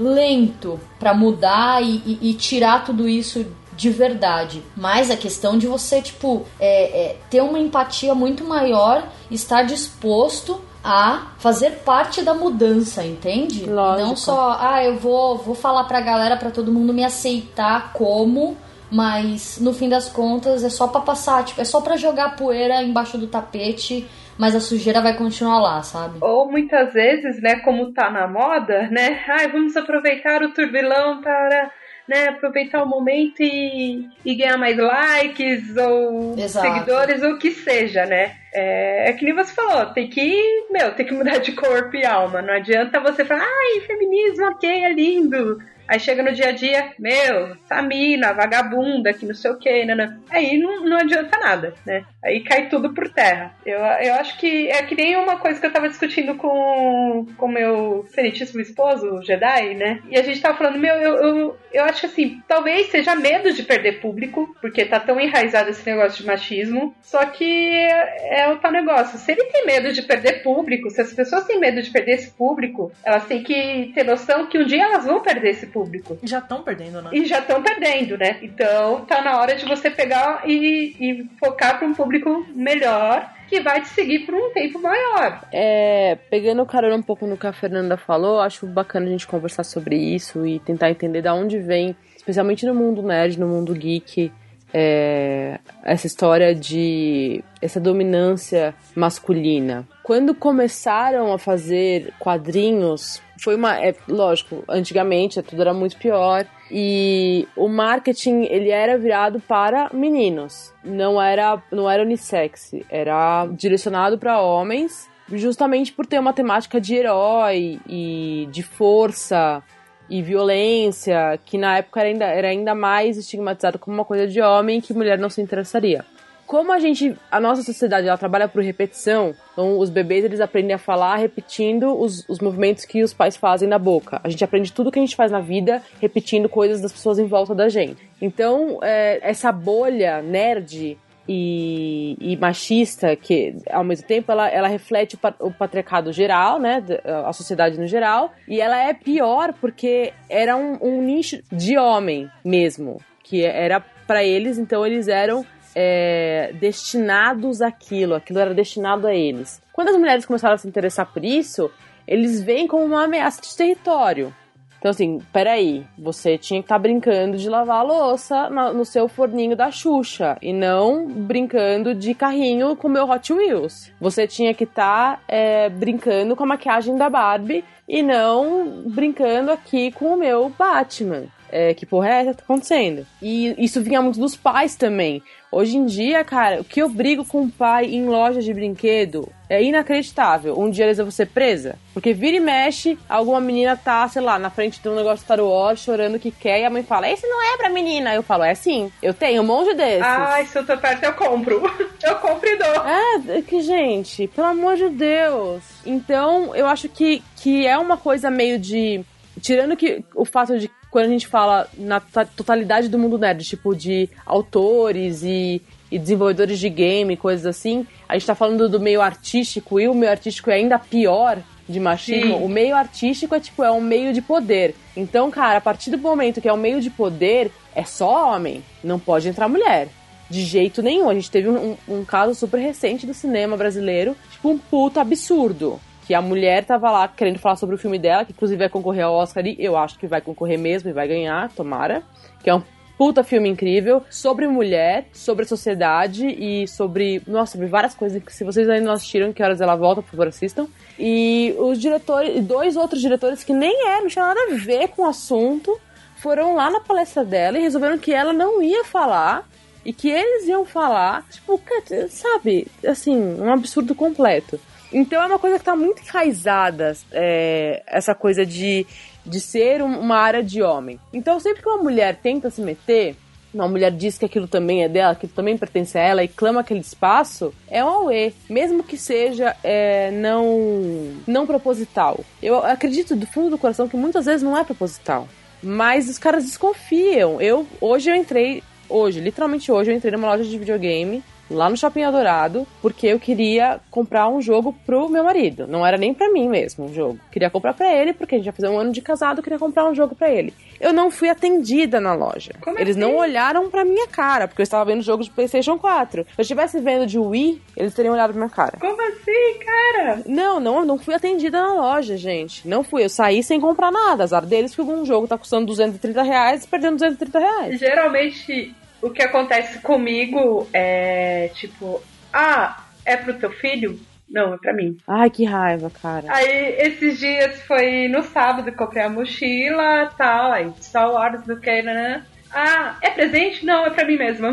lento para mudar e, e, e, tirar tudo isso de verdade. Mas a questão de você, tipo, é, é, ter uma empatia muito maior, estar disposto a fazer parte da mudança, entende? Lógico. Não só, ah, eu vou, vou falar pra galera, pra todo mundo me aceitar como, mas no fim das contas é só pra passar, tipo, é só pra jogar poeira embaixo do tapete mas a sujeira vai continuar lá, sabe? Ou muitas vezes, né, como tá na moda, né? Ai, vamos aproveitar o turbilão para né, aproveitar o momento e, e ganhar mais likes ou Exato. seguidores ou o que seja, né? É, é, que nem você falou, tem que, meu, tem que mudar de corpo e alma. Não adianta você falar, ai, feminismo, ok, é lindo. Aí chega no dia a dia, meu, essa mina, vagabunda, que não sei o que, né? Aí não, não adianta nada, né? Aí cai tudo por terra. Eu, eu acho que é que nem uma coisa que eu tava discutindo com o meu serentíssimo esposo, o Jedi, né? E a gente tava falando, meu, eu, eu, eu acho assim, talvez seja medo de perder público, porque tá tão enraizado esse negócio de machismo. Só que é, é o tal negócio. Se ele tem medo de perder público, se as pessoas têm medo de perder esse público, elas têm que ter noção que um dia elas vão perder esse público público. E já estão perdendo, né? E já estão perdendo, né? Então tá na hora de você pegar e, e focar para um público melhor que vai te seguir por um tempo maior. É, pegando o carona um pouco no que a Fernanda falou, acho bacana a gente conversar sobre isso e tentar entender da onde vem, especialmente no mundo nerd, no mundo geek, é, essa história de essa dominância masculina. Quando começaram a fazer quadrinhos foi uma. É, lógico, antigamente tudo era muito pior. E o marketing ele era virado para meninos. Não era, não era unissex. Era direcionado para homens. Justamente por ter uma temática de herói e de força e violência, que na época era ainda, era ainda mais estigmatizado como uma coisa de homem que mulher não se interessaria como a gente, a nossa sociedade, ela trabalha por repetição, então os bebês eles aprendem a falar repetindo os, os movimentos que os pais fazem na boca. A gente aprende tudo que a gente faz na vida repetindo coisas das pessoas em volta da gente. Então, é, essa bolha nerd e, e, machista, que ao mesmo tempo ela, ela reflete o, patriarcado geral, né, a sociedade no geral, e ela é pior porque era um, um nicho de homem mesmo, que era para eles, então eles eram é, destinados àquilo, aquilo era destinado a eles. Quando as mulheres começaram a se interessar por isso, eles veem como uma ameaça de território. Então, assim, peraí, você tinha que estar tá brincando de lavar a louça no, seu forninho da Xuxa e não brincando de carrinho com o meu Hot Wheels. Você tinha que estar tá, é, brincando com a maquiagem da Barbie e não brincando aqui com o meu Batman. É, que porra é essa que tá acontecendo? E isso vinha muito dos pais também. Hoje em dia, cara, o que eu brigo com o pai em lojas de brinquedo é inacreditável. Um dia eles vão ser presa. Porque vira e mexe, alguma menina tá, sei lá, na frente de um negócio Star Wars, chorando que quer, e a mãe fala, esse não é pra menina. Eu falo, é sim, eu tenho um monte desses. Ai, se eu tô perto, eu compro. <laughs> Eu compro e dou. É, é que, gente, pelo amor de Deus. Então, eu acho que, que é uma coisa meio de. Tirando que o fato de quando a gente fala na to- totalidade do mundo nerd, tipo de autores e, e desenvolvedores de game, coisas assim, a gente tá falando do meio artístico e o meio artístico é ainda pior de machismo. Sim. O meio artístico é tipo, é um meio de poder. Então, cara, a partir do momento que é um meio de poder, é só homem. Não pode entrar mulher. De jeito nenhum. A gente teve um, um- um caso super recente do cinema brasileiro, tipo, um puto absurdo. Que a mulher tava lá querendo falar sobre o filme dela, que inclusive vai concorrer ao Oscar e eu acho que vai concorrer mesmo e vai ganhar, tomara. Que é um puta filme incrível sobre mulher, sobre sociedade e sobre. Nossa, sobre várias coisas se vocês ainda não assistiram, que horas ela volta, por favor, assistam. E os diretores, dois outros diretores que nem é, não tinha nada a ver com o assunto, foram lá na palestra dela e resolveram que ela não ia falar e que eles iam falar, tipo, sabe, assim, um absurdo completo. Então é uma coisa que tá muito enraizada, é, essa coisa de, de ser um- uma área de homem. Então sempre que uma mulher tenta se meter, uma mulher diz que aquilo também é dela, que também pertence a ela e clama aquele espaço, é um auê, mesmo que seja é, não, não proposital. Eu acredito do fundo do coração que muitas vezes não é proposital. Mas os caras desconfiam. Eu hoje eu entrei, hoje, literalmente hoje eu entrei numa loja de videogame lá no Shopping Adorado, porque eu queria comprar um jogo pro meu marido. Não era nem pra mim mesmo um jogo. Queria comprar pra ele, porque a gente já fazia um ano de casado, eu queria comprar um jogo pra ele. Eu não fui atendida na loja. Como Eles assim? não olharam pra minha cara, porque eu estava vendo jogo de PlayStation 4. Se eu estivesse vendo de Wii, eles teriam olhado pra minha cara. Como assim, cara? Não, não, não fui atendida na loja, gente. Não fui. Eu saí sem comprar nada. Azar deles que um jogo tá custando 230 reais e perdendo 230 reais. Geralmente, o que acontece comigo é tipo, ah, é pro teu filho? Não, é pra mim. Ai, que raiva, cara. Aí, esses dias foi no sábado, eu comprei a mochila tal, aí Star Wars do que, né? Ah, é presente? Não, é pra mim mesma.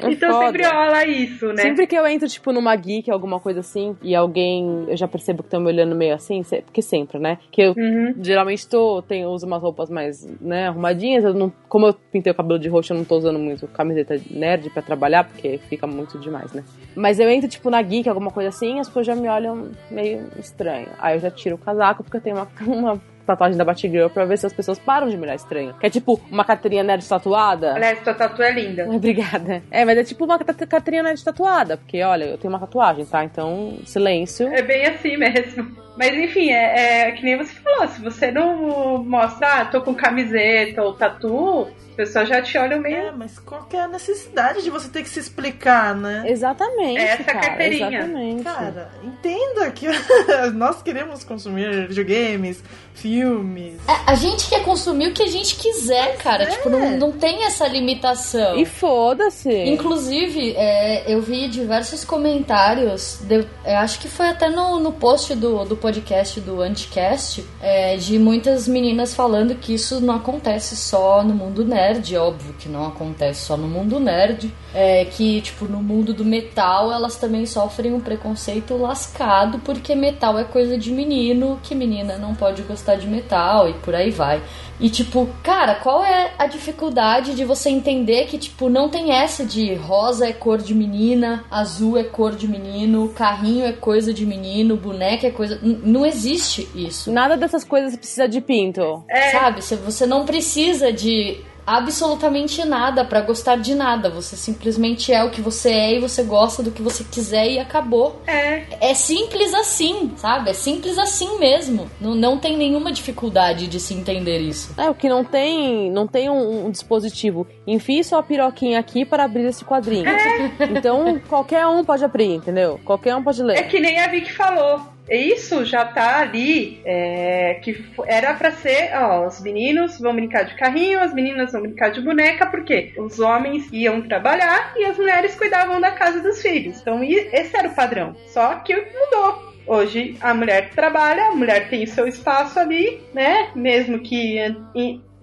É <laughs> então foda. sempre rola isso, né? Sempre que eu entro, tipo, numa geek, alguma coisa assim, e alguém, eu já percebo que estão me olhando meio assim, porque sempre, né? Que eu Uhum. geralmente tô, tenho, uso umas roupas mais, né, arrumadinhas. Eu não, como eu pintei o cabelo de roxo, eu não tô usando muito camiseta nerd pra trabalhar, porque fica muito demais, né? Mas eu entro, tipo, na geek, alguma coisa assim, as pessoas já me olham meio estranho. Aí eu já tiro o casaco, porque eu tenho uma, <laughs> uma tatuagem da Batgirl pra ver se as pessoas param de me olhar estranho. Que é tipo uma carteirinha nerd tatuada. Aliás, tua tatu é linda. <laughs> Obrigada. É, mas é tipo uma cat- carteirinha nerd tatuada, porque olha, eu tenho uma tatuagem, tá? Então, silêncio. É bem assim mesmo. Mas enfim, é, é que nem você falou, se você não mostra, ah, tô com camiseta ou tatu, as pessoas já te olham meio. É, mas qual que é a necessidade de você ter que se explicar, né? Exatamente. Essa cara, carteirinha. Exatamente. Cara, entenda que <laughs> nós queremos consumir videogames, filmes. É, a gente quer consumir o que a gente quiser, cara. Tipo, não, não tem essa limitação. E foda-se. Inclusive, é, eu vi diversos comentários, de- é, acho que foi até no, no post do, do podcast do Anticast, é, de muitas meninas falando que isso não acontece só no mundo nerd, óbvio que não acontece só no mundo nerd, é, que, tipo, no mundo do metal elas também sofrem um preconceito lascado, porque metal é coisa de menino, que menina não pode gostar de metal e por aí vai. E tipo, cara, qual é a dificuldade de você entender que, tipo, não tem essa de rosa é cor de menina, azul é cor de menino, carrinho é coisa de menino, boneca é coisa. Não existe isso. Nada dessas coisas precisa de pinto. Sabe? Você- Você não precisa de absolutamente nada pra gostar de nada. Você simplesmente é o que você é e você gosta do que você quiser e acabou. É. É simples assim, sabe? É simples assim mesmo. Não, não tem nenhuma dificuldade de se entender isso. É, o que não tem, não tem um, um dispositivo. Enfie sua piroquinha aqui para abrir esse quadrinho. Então, qualquer um pode abrir, entendeu? Qualquer um pode ler. É que nem a Vicky falou. Isso já tá ali, é, que era pra ser, ó, os meninos vão brincar de carrinho, as meninas vão brincar de boneca, porque os homens iam trabalhar e as mulheres cuidavam da casa dos filhos. Então, esse era o padrão. Só que mudou. Hoje a mulher trabalha, a mulher tem o seu espaço ali, né? Mesmo que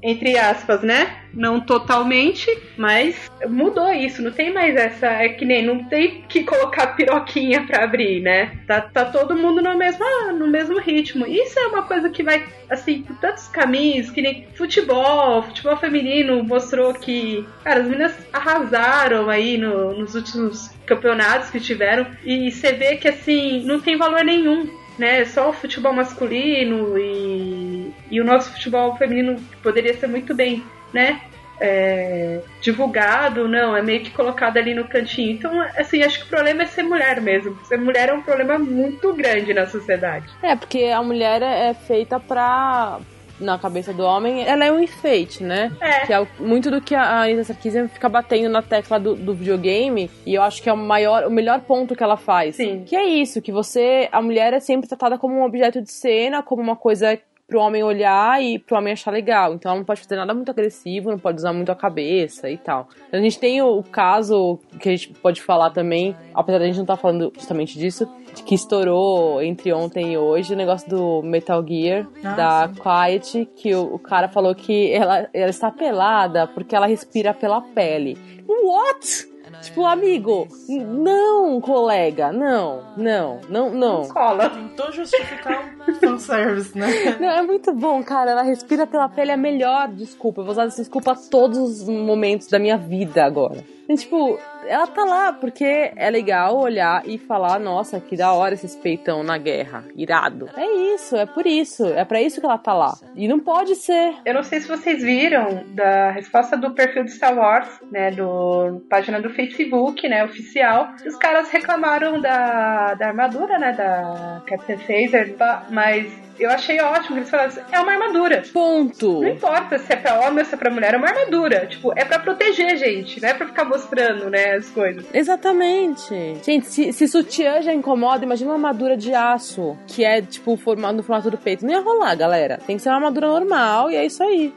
entre aspas, né? Não totalmente, mas mudou isso. Não tem mais essa. É que nem não tem que colocar piroquinha pra abrir, né? Tá, tá todo mundo no mesmo, no mesmo ritmo. Isso é uma coisa que vai, assim, por tantos caminhos, que nem futebol, futebol feminino mostrou que, cara, as meninas arrasaram aí no, nos últimos campeonatos que tiveram. E você vê que, assim, não tem valor nenhum né? Só o futebol masculino e, e o nosso futebol feminino poderia ser muito bem, né? É, divulgado, não, é meio que colocado ali no cantinho. Então, assim, acho que o problema é ser mulher mesmo. Ser mulher é um problema muito grande na sociedade. É, porque a mulher é feita pra, na cabeça do homem, ela é um enfeite, né? É. Que é muito do que a Anita Sarkeesian fica batendo na tecla do, do videogame, e eu acho que é o maior, o melhor ponto que ela faz. Sim. Que é isso, que você, a mulher é sempre tratada como um objeto de cena, como uma coisa pro homem olhar e pro homem achar legal. Então ela não pode fazer nada muito agressivo, não pode usar muito a cabeça e tal. A gente tem o, caso que a gente pode falar também, apesar da gente não estar falando justamente disso, de que estourou entre ontem e hoje o negócio do Metal Gear, Ah, da. Quiet, que o, o cara falou que ela, ela está pelada porque ela respira pela pele. What? Tipo, amigo, não, colega, não, não, não, não. Cola. Tentou justificar um <laughs> fanservice, né? Não, é muito bom, cara. Ela respira pela pele, é a melhor desculpa. Eu vou usar essa desculpa todos os momentos da minha vida agora. E, tipo, ela tá lá porque é legal olhar e falar: nossa, que da hora esses peitão na guerra. Irado. É isso, é por isso. É pra isso que ela tá lá. E não pode ser. Eu não sei se vocês viram da resposta do perfil de Star Wars, né, do página do Facebook, né, oficial. Os caras reclamaram da, da armadura, né, da Captain Phaser, mas eu achei ótimo que eles falaram assim, é uma armadura. Ponto. Não importa se é pra homem ou se é pra mulher, é uma armadura. Tipo, é pra proteger, gente, não é pra ficar mostrando, né, as coisas. Exatamente. Gente, se, se sutiã já incomoda, imagina uma armadura de aço, que é, tipo, formado no formato do peito. Não ia rolar, galera. Tem que ser uma armadura normal e é isso aí.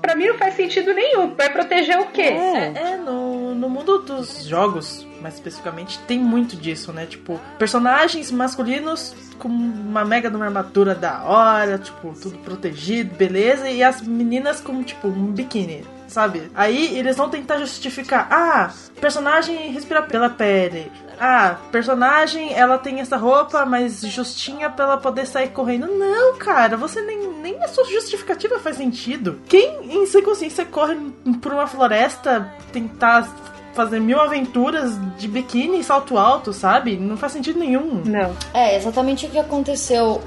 Pra mim não faz sentido nenhum. Vai proteger o quê? É. É, no, no mundo dos jogos, mais especificamente, tem muito disso, né? Tipo, personagens masculinos com uma mega de uma armadura da hora, tipo, tudo protegido, beleza, e as meninas com, tipo, um biquíni. Sabe? Aí eles vão tentar justificar. Ah, personagem respira pela pele. Ah, personagem, ela tem essa roupa, mas justinha pra ela poder sair correndo. Não, cara, você nem, nem a sua justificativa faz sentido. Quem em sua consciência corre por uma floresta tentar fazer mil aventuras de biquíni e salto alto, sabe? Não faz sentido nenhum. Não. É, exatamente o que aconteceu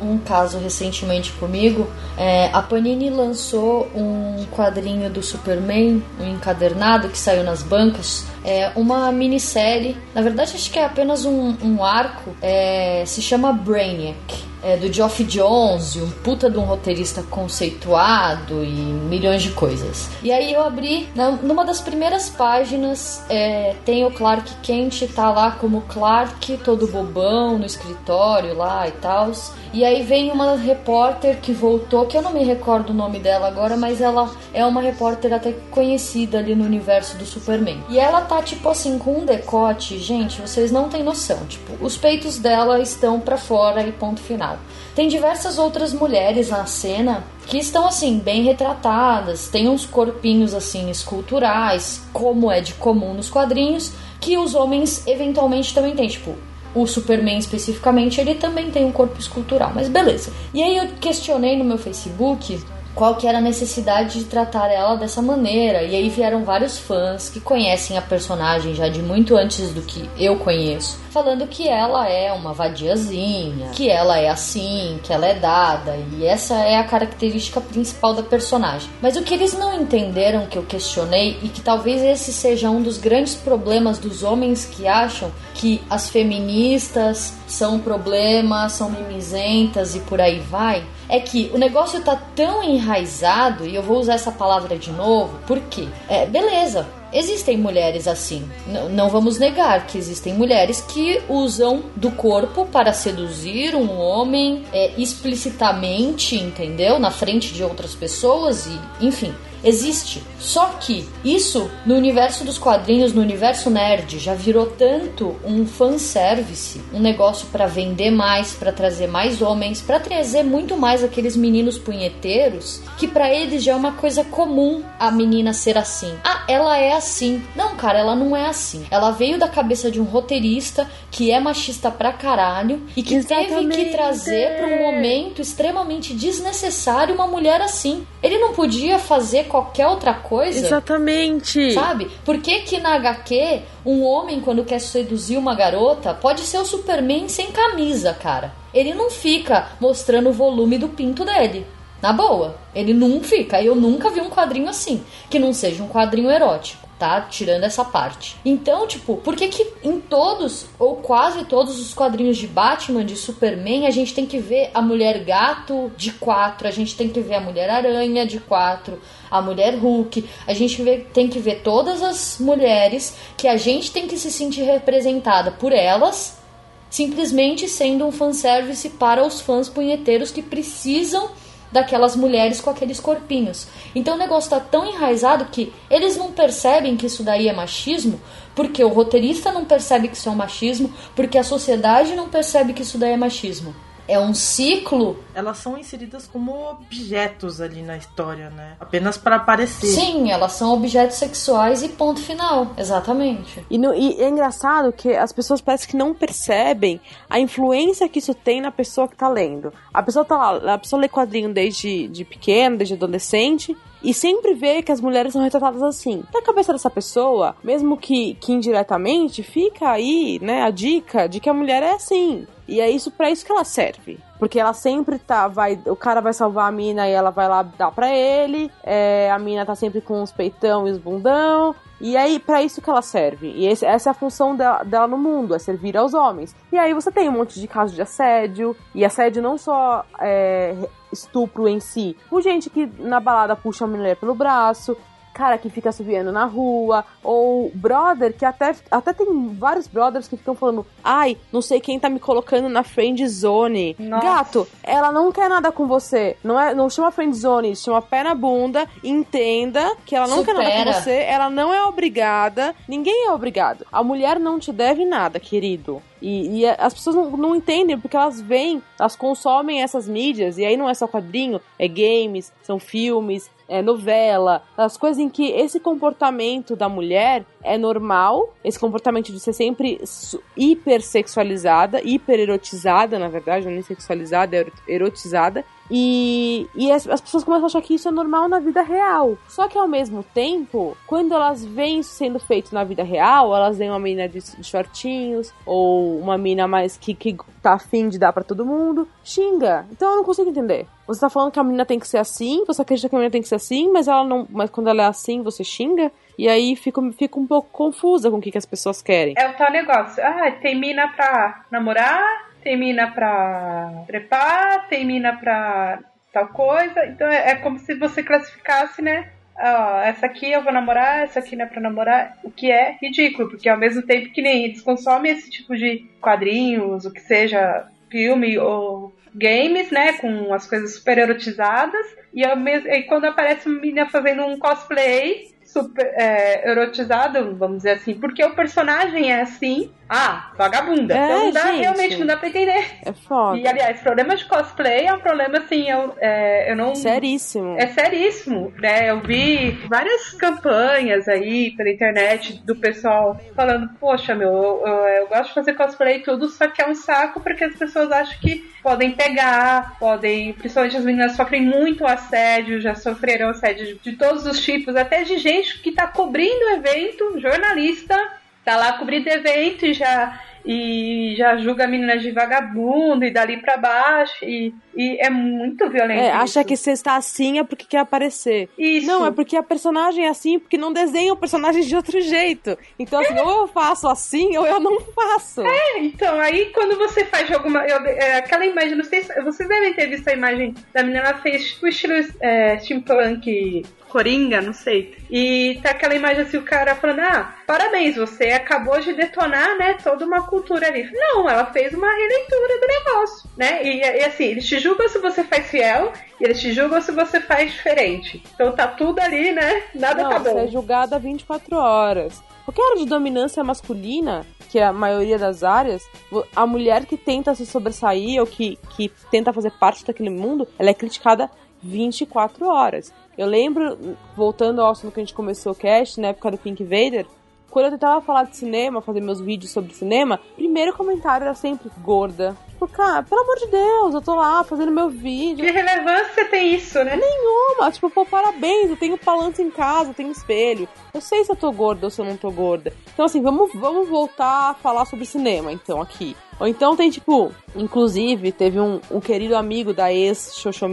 um caso recentemente comigo. É, a Panini lançou um quadrinho do Superman, um encadernado que saiu nas bancas. É uma minissérie, na verdade acho que é apenas um, um arco, é, se chama Brainiac. É do Geoff Jones, um puta de um roteirista conceituado e milhões de coisas. E aí eu abri, na- numa das primeiras páginas, é, tem o Clark Kent, tá lá como Clark, todo bobão no escritório lá e tal. E aí vem uma repórter que voltou, que eu não me recordo o nome dela agora, mas ela é uma repórter até conhecida ali no universo do Superman. E ela tá tipo assim com um decote, gente, vocês não têm noção, tipo, os peitos dela estão pra fora e ponto final. Tem diversas outras mulheres na cena que estão assim bem retratadas, tem uns corpinhos assim esculturais, como é de comum nos quadrinhos, que os homens eventualmente também têm, tipo, o Superman especificamente, ele também tem um corpo escultural, mas beleza. E aí eu questionei no meu Facebook qual que era a necessidade de tratar ela dessa maneira. E aí vieram vários fãs que conhecem a personagem já de muito antes do que eu conheço, falando que ela é uma vadiazinha, que ela é assim, que ela é dada, e essa é a característica principal da personagem. Mas o que eles não entenderam que eu questionei e que talvez esse seja um dos grandes problemas dos homens que acham que as feministas são um problema, são mimizentas e por aí vai, é que o negócio tá tão enraizado, e eu vou usar essa palavra de novo, porque, é, beleza, existem mulheres assim. N- não vamos negar que existem mulheres que usam do corpo para seduzir um homem é, explicitamente, entendeu? Na frente de outras pessoas e, enfim. Existe. Só que isso, no universo dos quadrinhos, no universo nerd, já virou tanto um fanservice, um negócio para vender mais, para trazer mais homens, para trazer muito mais aqueles meninos punheteiros, que para eles já é uma coisa comum a menina ser assim. Ah, ela é assim. Não, cara, ela não é assim. Ela veio da cabeça de um roteirista que é machista pra caralho e que teve que trazer para um momento extremamente desnecessário uma mulher assim. Ele não podia fazer qualquer outra coisa. Exatamente. Sabe? Por que que na HQ um homem quando quer seduzir uma garota pode ser o Superman sem camisa, cara? Ele não fica mostrando o volume do pinto dele. Na boa, ele não fica. Eu nunca vi um quadrinho assim, que não seja um quadrinho erótico, tá? Tirando essa parte. Então, tipo, por que que em todos ou quase todos os quadrinhos de Batman, de Superman, a gente tem que ver a mulher gato de quatro, a gente tem que ver a mulher aranha de quatro, a mulher Hulk, a gente vê- tem que ver todas as mulheres que a gente tem que se sentir representada por elas simplesmente sendo um fanservice para os fãs punheteiros que precisam daquelas mulheres com aqueles corpinhos. Então o negócio tá tão enraizado que eles não percebem que isso daí é machismo, porque o roteirista não percebe que isso é um machismo, porque a sociedade não percebe que isso daí é machismo. É um ciclo. Elas são inseridas como objetos ali na história, né? Apenas para aparecer. Sim, elas são objetos sexuais e ponto final. Exatamente. E, no- e é engraçado que as pessoas parecem que não percebem a influência que isso tem na pessoa que tá lendo. A pessoa tá lá, a pessoa lê quadrinho desde de pequeno, desde adolescente. E sempre vê que as mulheres são retratadas assim. Na cabeça dessa pessoa, mesmo que, que indiretamente, fica aí, né, a dica de que a mulher é assim. E é isso para isso que ela serve. Porque ela sempre tá, vai, o cara vai salvar a mina e ela vai lá dar pra ele. é, a mina tá sempre com os peitão e os bundão. E aí, pra isso que ela serve. E esse- essa é a função dela, dela no mundo, é servir aos homens. E aí você tem um monte de casos de assédio. E assédio não só é, estupro em si. Por gente que na balada puxa a mulher pelo braço. Cara que fica subindo na rua, ou brother que até, até tem vários brothers que ficam falando: Ai, não sei quem tá me colocando na friend zone. Nossa. Gato, ela não quer nada com você. Não é, não chama friend zone, chama pé na bunda. Entenda que ela não quer nada com Supera. você, ela não é obrigada. Ninguém é obrigado. A mulher não te deve nada, querido. E, e as pessoas não, não entendem porque elas veem, elas consomem essas mídias, e aí não é só quadrinho, é games, são filmes, é novela, as coisas em que esse comportamento da mulher é normal, esse comportamento de ser sempre hipersexualizada, hipererotizada, na verdade, não é sexualizada, é ero- erotizada. E, e as, as pessoas começam a achar que isso é normal na vida real. Só que ao mesmo tempo, quando elas veem isso sendo feito na vida real, elas veem uma menina de, de shortinhos, ou uma mina mais que, que tá afim de dar pra todo mundo, xinga. Então eu não consigo entender. Você tá falando que a menina tem que ser assim, você acredita que a menina tem que ser assim, mas ela não. Mas quando ela é assim, você xinga? E aí fica, fica um pouco confusa com o que, que as pessoas querem. É o tal negócio. Ah, tem mina pra namorar, tem mina pra trepar, tem mina pra tal coisa. Então é, é como se você classificasse, né? Essa aqui eu vou namorar, essa aqui não é pra namorar, o que é ridículo, porque ao mesmo tempo que nem eles consomem esse tipo de quadrinhos, o que seja filme ou games, né, com as coisas super erotizadas, e, ao mesmo, e quando aparece uma menina fazendo um cosplay super é, erotizado, vamos dizer assim, porque o personagem é assim, ah, vagabunda. É, então não dá, gente. realmente não dá pra entender. É foda. E aliás, problema de cosplay é um problema assim, eu, é, eu não. Seríssimo. É seríssimo, né? Eu vi várias campanhas aí pela internet do pessoal falando, poxa, meu, eu, eu- eu gosto de fazer cosplay e tudo, só que é um saco porque as pessoas acham que podem pegar, podem, principalmente as meninas sofrem muito assédio, já sofreram assédio de, de todos os tipos, até de gente que tá cobrindo o evento, jornalista, tá lá cobrindo evento e já e já julga a menina de vagabundo e dali pra baixo e, e é muito violento. É, acha isso. que você está assim é porque quer aparecer. Isso. Não, é porque a personagem é assim, porque não desenha o personagem de outro jeito. Então, assim, ou eu faço assim, ou eu não faço. É, então, aí quando você faz alguma. eu- é, aquela imagem, não sei se. Vocês devem ter visto a imagem da menina, ela fez tipo estilo é, steampunk. Coringa, não sei. E tá aquela imagem assim, o cara falando, ah, parabéns, você acabou de detonar, né, toda uma cultura ali. Não, ela fez uma releitura do negócio, né? E, e assim, eles te julgam se você faz fiel e eles te julgam se você faz diferente. Então tá tudo ali, né? Nada Não, tá você bom. é julgada 24 horas. Qualquer área de dominância masculina, que é a maioria das áreas, a mulher que tenta se sobressair ou que, que tenta fazer parte daquele mundo, ela é criticada 24 horas. Eu lembro, voltando ao assunto que a gente começou o cast, na época do Pink Vader, quando eu tentava falar de cinema, fazer meus vídeos sobre cinema, primeiro comentário era sempre gorda. Tipo, cara, pelo amor de Deus, eu tô lá fazendo meu vídeo. Que relevância tem isso, né? Nenhuma. Tipo, pô, parabéns, eu tenho balanço em casa, eu tenho espelho. Eu sei se eu tô gorda ou se eu não tô gorda. Então, assim, vamos, vamos voltar a falar sobre cinema, então, aqui. Ou então tem, tipo, inclusive, teve um, um querido amigo da ex-social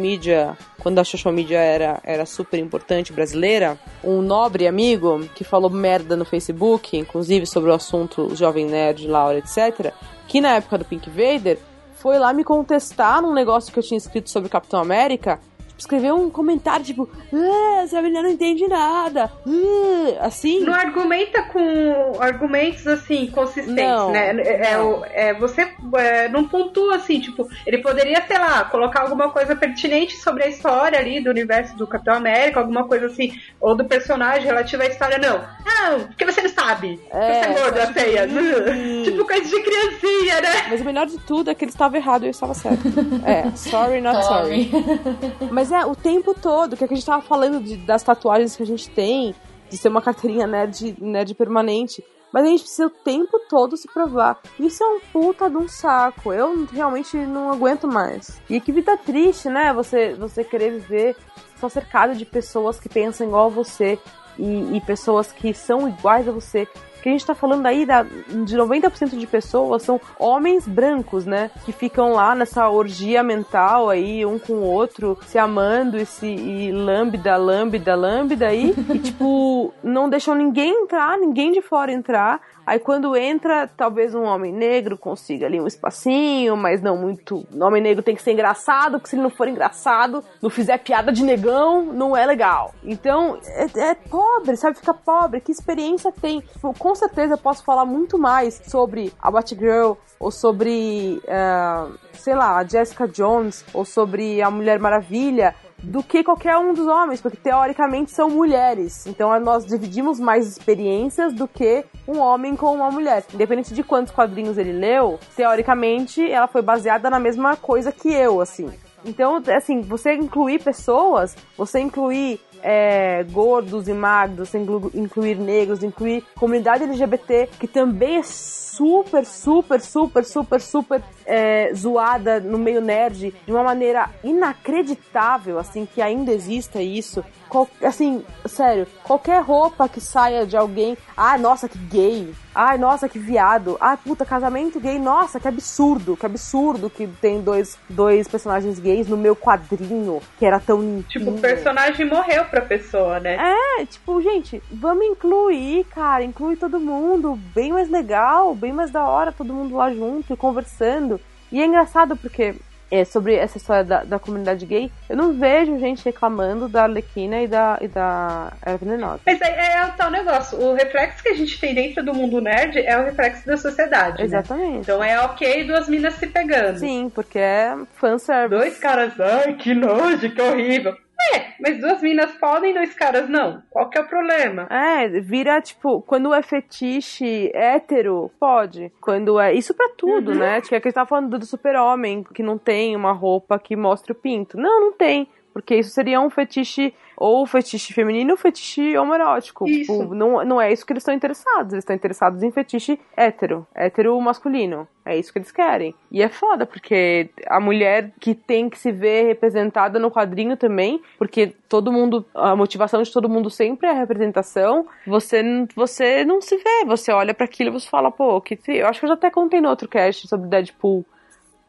quando a social era, era super importante brasileira, um nobre amigo que falou merda no Facebook, inclusive sobre o assunto Jovem Nerd, Laura, etc., que na época do Pink Vader foi lá me contestar num negócio que eu tinha escrito sobre Capitão América. Escreveu um comentário tipo, ah, essa menina não entende nada. ah", assim. Não argumenta com argumentos assim consistentes, Não, né? É, é não. o- é, você é, não pontua assim, tipo, ele poderia, sei lá, colocar alguma coisa pertinente sobre a história ali do universo do Capitão América, alguma coisa assim, ou do personagem relativa à história, não. Não, porque você não sabe. É, você é gorda, tipo, feia. hum. tipo coisa de criancinha, né? Mas o melhor de tudo é que ele estava errado e eu estava certo. É, sorry, not sorry. <laughs> Mas é, o tempo todo, que, é que a gente tava falando de- das tatuagens que a gente tem, de ser uma carteirinha nerd, nerd permanente. Mas a gente precisa o tempo todo se provar. Isso é um puta de um saco. Eu realmente não aguento mais. E que vida triste, né? Você, você querer viver só cercado de pessoas que pensam igual a você e, e pessoas que são iguais a você. Que a gente tá falando aí da, de 90% de pessoas são homens brancos, né? Que ficam lá nessa orgia mental aí, um com o outro, se amando e se e lambda, lambda, lambda aí. e tipo, não deixam ninguém entrar, ninguém de fora entrar. Aí quando entra, talvez um homem negro consiga ali um espacinho, mas não muito. O homem negro tem que ser engraçado, porque se ele não for engraçado, não fizer piada de negão, não é legal. Então, é, é pobre, sabe? Fica pobre. Que experiência tem? Tipo, com certeza eu posso falar muito mais sobre a Batgirl, ou sobre, eh, sei lá, a Jessica Jones, ou sobre a Mulher Maravilha do que qualquer um dos homens, porque teoricamente são mulheres. Então nós dividimos mais experiências do que um homem com uma mulher. Independente de quantos quadrinhos ele leu, teoricamente ela foi baseada na mesma coisa que eu, assim. Então, assim, você incluir pessoas, você incluir é, gordos e magros, incluir negros, incluir comunidade LGBT, que também é super, super, super, super, super é, zoada no meio nerd de uma maneira inacreditável, assim, que ainda exista isso. Qual- assim, sério, qualquer roupa que saia de alguém, ah, nossa, que gay, ai, nossa, que viado, ah, puta, casamento gay, nossa, que absurdo, que absurdo que tem dois, dois personagens gays no meu quadrinho, que era tão limpinho. Tipo, o personagem morreu pra pessoa, né? É, tipo, gente, vamos incluir, cara, inclui todo mundo, bem mais legal, bem mais da hora, todo mundo lá junto e conversando. E é engraçado porque, é, sobre essa história da, da comunidade gay, eu não vejo gente reclamando da Arlequina e da, e da Era Venenosa. Mas é, é o tal negócio. O reflexo que a gente tem dentro do mundo nerd é o reflexo da sociedade. né? Exatamente. Então é ok duas minas se pegando. Sim, porque é fanservice. Dois caras, ai, que nojo, que horrível. É, mas duas minas podem, dois caras não. Qual que é o problema? É, vira tipo, quando é fetiche hétero, pode. Quando é. Isso pra tudo, né? Tipo, é que a gente tava falando do super-homem, que não tem uma roupa que mostre o pinto. Não, não tem. Porque isso seria um fetiche, ou fetiche feminino ou fetiche homoerótico. Tipo, não, não é isso que eles estão interessados. Eles estão interessados em fetiche hétero, hétero masculino. É isso que eles querem. E é foda, porque a mulher que tem que se ver representada no quadrinho também, porque todo mundo, a motivação de todo mundo sempre é a representação, você, você não se vê, você olha para aquilo e você fala, pô, que eu acho que eu já até contei no outro cast sobre Deadpool,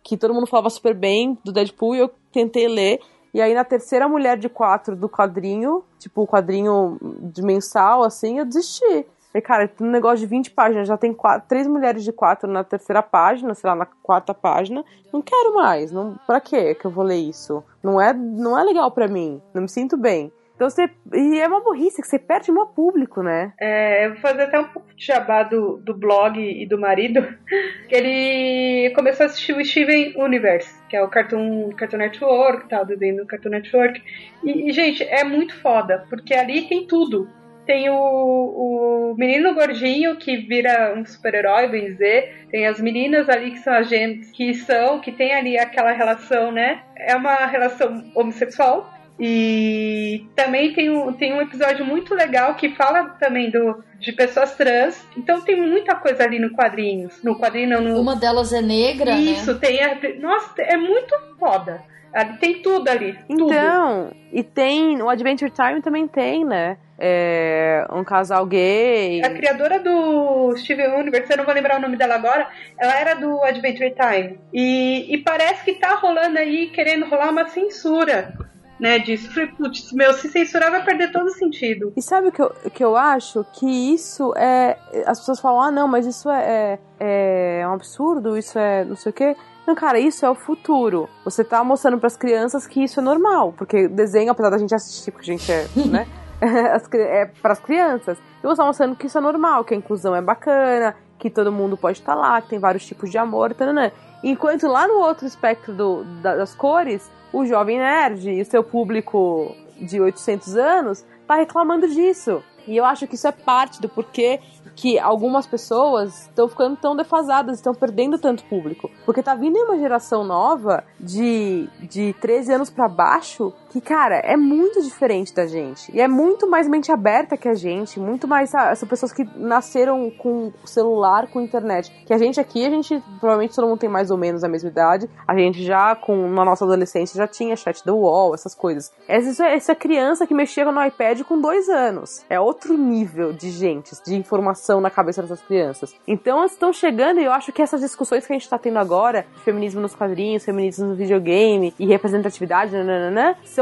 que todo mundo falava super bem do Deadpool e eu tentei ler. E aí na terceira mulher de quatro do quadrinho, tipo o quadrinho de mensal, assim, eu desisti. Falei, cara, um negócio de 20 páginas, já tem quatro, três mulheres de quatro na terceira página, sei lá, na quarta página. Não quero mais, não, pra quê que eu vou ler isso? Não é, não é legal pra mim, não me sinto bem. Então você. E é uma burrice que você perde o público, né? É, eu vou fazer até um pouco de jabá do, do blog e do marido, <laughs> que ele começou a assistir o Steven Universe, que é o Cartoon, Cartoon Network, tal, desenho do Cartoon Network. E, e, gente, é muito foda, porque ali tem tudo. Tem o, o menino gordinho que vira um super-herói, bem dizer. Tem as meninas ali que são agentes, que são, que tem ali aquela relação, né? É uma relação homossexual, e também tem um, tem um episódio muito legal que fala também do, de pessoas trans. Então tem muita coisa ali no quadrinhos. No quadrinho, no... Uma delas é negra, Isso, né? tem. A... Nossa, é muito foda. Tem tudo ali. Então, tudo. e tem. O Adventure Time também tem, né? É, um casal gay. A criadora do Steven Universe, eu não vou lembrar o nome dela agora, ela era do Adventure Time. E, e parece que tá rolando aí, querendo rolar uma censura né, disso. Falei, putz, meu, se censurar vai perder todo o sentido. E sabe o que eu, que eu acho? Que isso é. As pessoas falam, ah, não, mas isso é, é, é um absurdo, isso é não sei o quê. Não, cara, isso é o futuro. Você tá mostrando para as crianças que isso é normal, porque desenho, apesar da gente assistir, porque a gente é, <laughs> né? <laughs> é para as crianças. E você tá mostrando que isso é normal, que a inclusão é bacana, que todo mundo pode estar tá lá, que tem vários tipos de amor, né? Enquanto lá no outro espectro do, das cores, o jovem nerd e seu público de 800 anos tá reclamando disso. E eu acho que isso é parte do porquê que algumas pessoas estão ficando tão defasadas, estão perdendo tanto público. Porque tá vindo uma geração nova de, de 13 anos para baixo que, cara, é muito diferente da gente. E é muito mais mente aberta que a gente, muito mais. São pessoas que nasceram com celular, com internet. Que a gente aqui, a gente, provavelmente todo mundo tem mais ou menos a mesma idade. A gente já, com na nossa adolescência, já tinha chat do UOL, essas coisas. Essa, essa criança que mexia no iPad com dois anos. É outro nível de gente, de informação na cabeça dessas crianças. Então elas estão chegando e eu acho que essas discussões que a gente tá tendo agora, feminismo nos quadrinhos, feminismo no videogame e representatividade, nananã, são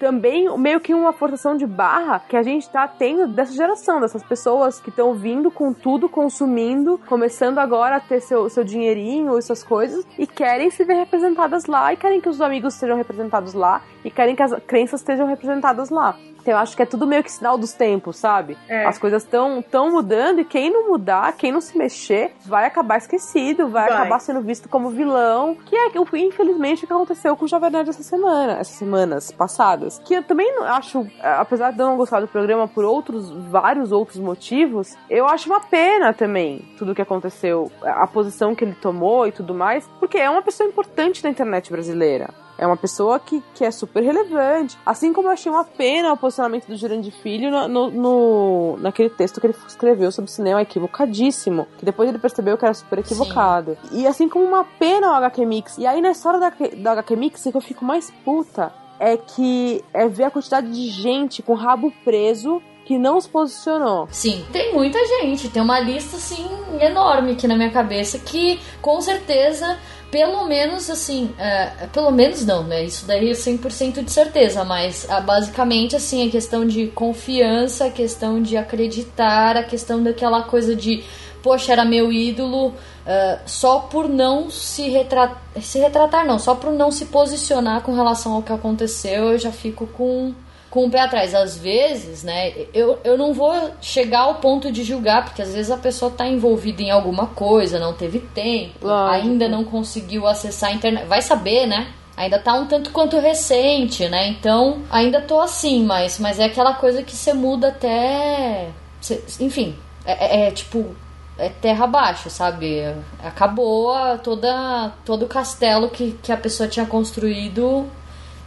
também meio que uma forçação de barra que a gente tá tendo dessa geração, dessas pessoas que estão vindo com tudo, consumindo, começando agora a ter seu, seu dinheirinho e suas coisas e querem se ver representadas lá e querem que os amigos sejam representados lá e querem que as crenças estejam representadas lá. Então eu acho que é tudo meio que sinal dos tempos, sabe? É. As coisas estão tão mudando e quem não mudar, quem não se mexer, vai acabar esquecido, vai, vai. acabar sendo visto como vilão. Que é, infelizmente, o que aconteceu com o Jovem Nerd essa semana, essas semanas passadas. Que eu também acho, apesar de eu não gostar do programa por outros, vários outros motivos, eu acho uma pena também tudo o que aconteceu, a posição que ele tomou e tudo mais, porque é uma pessoa importante na internet brasileira. É uma pessoa que, que é super relevante. Assim como eu achei uma pena o posicionamento do Jurandir Filho no, no, no, naquele texto que ele escreveu sobre cinema equivocadíssimo. Que depois ele percebeu que era super equivocado. Sim. E assim como uma pena o HQ Mix. E aí na história da, da HQ Mix, o que eu fico mais puta é que é ver a quantidade de gente com rabo preso que não se posicionou. Sim, tem muita gente, tem uma lista assim enorme aqui na minha cabeça que com certeza pelo menos assim, é, pelo menos não, né? Isso daí é 100% de certeza, mas ah, basicamente assim, a questão de confiança, a questão de acreditar, a questão daquela coisa de, poxa, era meu ídolo, uh, só por não se retratar, se retratar não, só por não se posicionar com relação ao que aconteceu, eu já fico com com o pé atrás. Às vezes, né, eu, eu não vou chegar ao ponto de julgar, porque às vezes a pessoa está envolvida em alguma coisa, não teve tempo, Lógico. ainda não conseguiu acessar a internet. Vai saber, né? Ainda tá um tanto quanto recente, né? Então, ainda tô assim, mas, mas é aquela coisa que você muda até. Cê, enfim, é, é, é tipo é terra abaixo, sabe? Acabou toda, todo o castelo que, que a pessoa tinha construído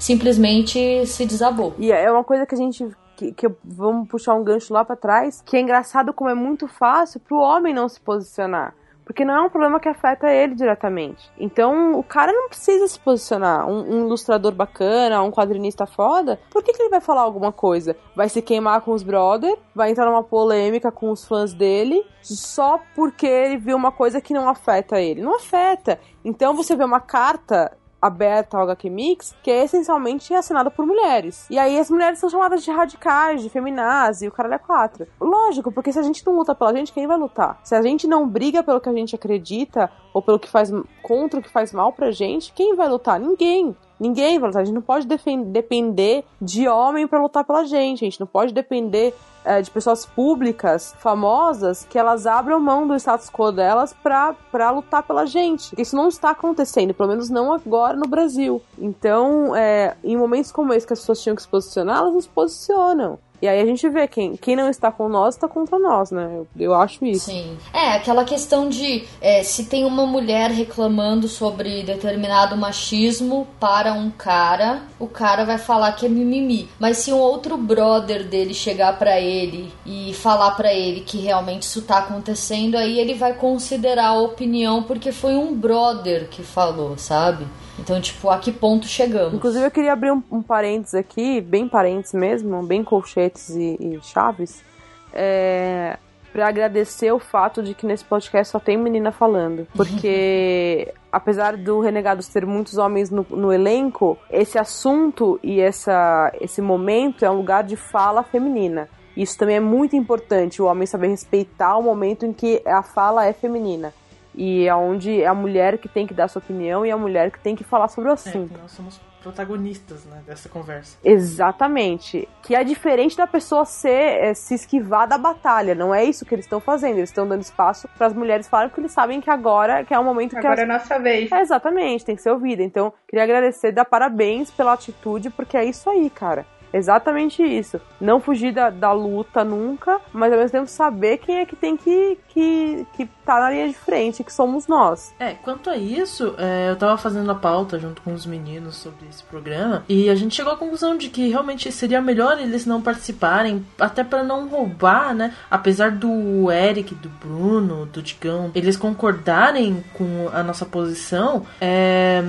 simplesmente se desabou. E é uma coisa que a gente que, que, vamos puxar um gancho lá para trás, que é engraçado como é muito fácil pro homem não se posicionar. Porque não é um problema que afeta ele diretamente. Então, o cara não precisa se posicionar. Um, um ilustrador bacana, um quadrinista foda, por que, que ele vai falar alguma coisa? Vai se queimar com os brother, vai entrar numa polêmica com os fãs dele, só porque ele viu uma coisa que não afeta ele. Não afeta. Então, você vê uma carta aberta ao HQ Mix, que é essencialmente assinada por mulheres. E aí as mulheres são chamadas de radicais, de feminazi, e o caralho é quatro. Lógico, porque se a gente não luta pela gente, quem vai lutar? Se a gente não briga pelo que a gente acredita, ou pelo que faz contra o que faz mal pra gente, quem vai lutar? Ninguém. Ninguém vai lutar. A gente não pode depender de homem pra lutar pela gente. A gente não pode depender é, de pessoas públicas, famosas, que elas abram mão do status quo delas pra, lutar pela gente. Isso não está acontecendo, pelo menos não agora no Brasil. Então, é, em momentos como esse que as pessoas tinham que se posicionar, elas não se posicionam. E aí a gente vê quem, quem não está com nós está contra nós, né? Eu, eu acho isso. Sim. É, aquela questão de é, se tem uma mulher reclamando sobre determinado machismo para um cara, o cara vai falar que é mimimi. Mas se um outro brother dele chegar pra ele e falar pra ele que realmente isso tá acontecendo, aí ele vai considerar a opinião porque foi um brother que falou, sabe? Então, tipo, a que ponto chegamos? Inclusive, eu queria abrir um, um parênteses aqui, bem parênteses mesmo, bem colchetes e, e chaves, é, para agradecer o fato de que nesse podcast só tem menina falando. Porque, <laughs> apesar do Renegados ter muitos homens no, no elenco, esse assunto e essa, esse momento é um lugar de fala feminina. Isso também é muito importante, o homem saber respeitar o momento em que a fala é feminina. E é onde é a mulher que tem que dar sua opinião e é a mulher que tem que falar sobre o É, assunto. que nós somos protagonistas né, dessa conversa. Exatamente. Que é diferente da pessoa ser é, se esquivar da batalha. Não é isso que eles estão fazendo. Eles estão dando espaço para as mulheres falarem porque eles sabem que agora que é o momento que Agora é elas... nossa vez. É, exatamente, tem que ser ouvida. Então, queria agradecer, dar parabéns pela atitude, porque é isso aí, cara. Exatamente isso. Não fugir da, da luta nunca, mas ao mesmo tempo saber quem é que tem que, que, que tá na linha de frente, que somos nós. É, quanto a isso, é, eu tava fazendo a pauta junto com os meninos sobre esse programa e a gente chegou à conclusão de que realmente seria melhor eles não participarem, até para não roubar, né? Apesar do Eric, do Bruno, do Digão, eles concordarem com a nossa posição, é,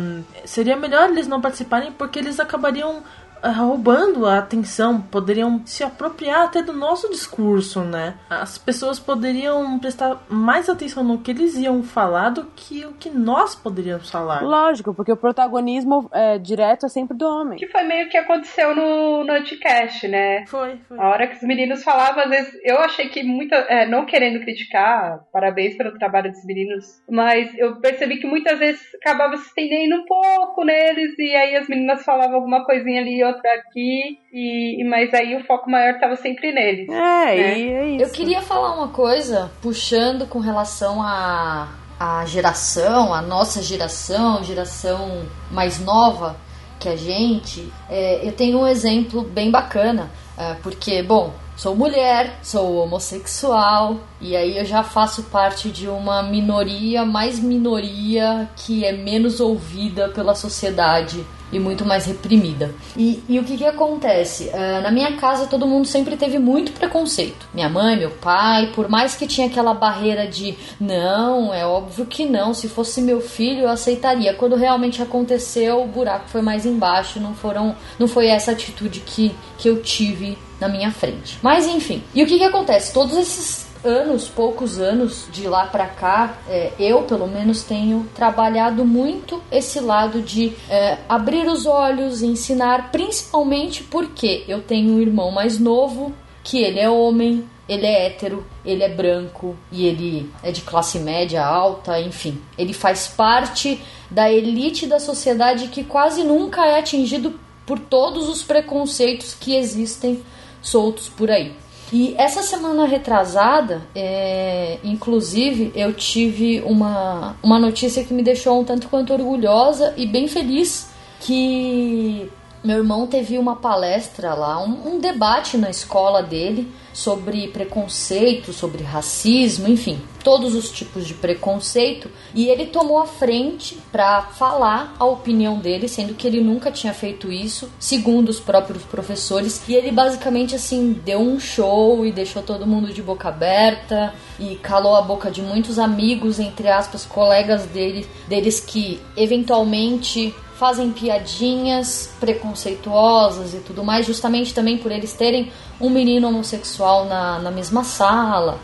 seria melhor eles não participarem porque eles acabariam roubando a atenção, poderiam se apropriar até do nosso discurso, né? As pessoas poderiam prestar mais atenção no que eles iam falar do que o que nós poderíamos falar. Lógico, porque o protagonismo é, direto é sempre do homem. Que foi meio que aconteceu no, no Anticast, né? Foi, foi. A hora que os meninos falavam, às vezes, eu achei que muita. é, não querendo criticar, parabéns pelo trabalho dos meninos, mas eu percebi que muitas vezes acabava se estendendo um pouco neles, e aí as meninas falavam alguma coisinha ali e aqui, e, mas aí o foco maior tava sempre neles. É, né? e é isso. Eu queria falar uma coisa, puxando com relação à a, geração, a nossa geração, geração mais nova que a gente. É, eu tenho um exemplo bem bacana, é, porque, bom, sou mulher, sou homossexual, e aí eu já faço parte de uma minoria, mais minoria, que é menos ouvida pela sociedade e muito mais reprimida. E, e o que que acontece? Ah, na minha casa todo mundo sempre teve muito preconceito. Minha mãe, meu pai, por mais que tinha aquela barreira de não, é óbvio que não, se fosse meu filho eu aceitaria. Quando realmente aconteceu, o buraco foi mais embaixo, não foram, não foi essa atitude que, que eu tive na minha frente. Mas enfim, e o que que acontece? Todos esses anos, poucos anos de lá pra cá, é, eu pelo menos tenho trabalhado muito esse lado de é, abrir os olhos, ensinar, principalmente porque eu tenho um irmão mais novo, que ele é homem, ele é hétero, ele é branco e ele é de classe média alta, enfim. Ele faz parte da elite da sociedade que quase nunca é atingido por todos os preconceitos que existem soltos por aí. E essa semana retrasada, é, inclusive, eu tive uma, uma notícia que me deixou um tanto quanto orgulhosa e bem feliz, que meu irmão teve uma palestra lá, um, um debate na escola dele sobre preconceito, sobre racismo, enfim, todos os tipos de preconceito, e ele tomou a frente para falar a opinião dele, sendo que ele nunca tinha feito isso, segundo os próprios professores, e ele basicamente assim deu um show e deixou todo mundo de boca aberta e calou a boca de muitos amigos, entre aspas, colegas dele, deles que eventualmente fazem piadinhas preconceituosas e tudo mais, justamente também por eles terem um menino homossexual na, na mesma sala.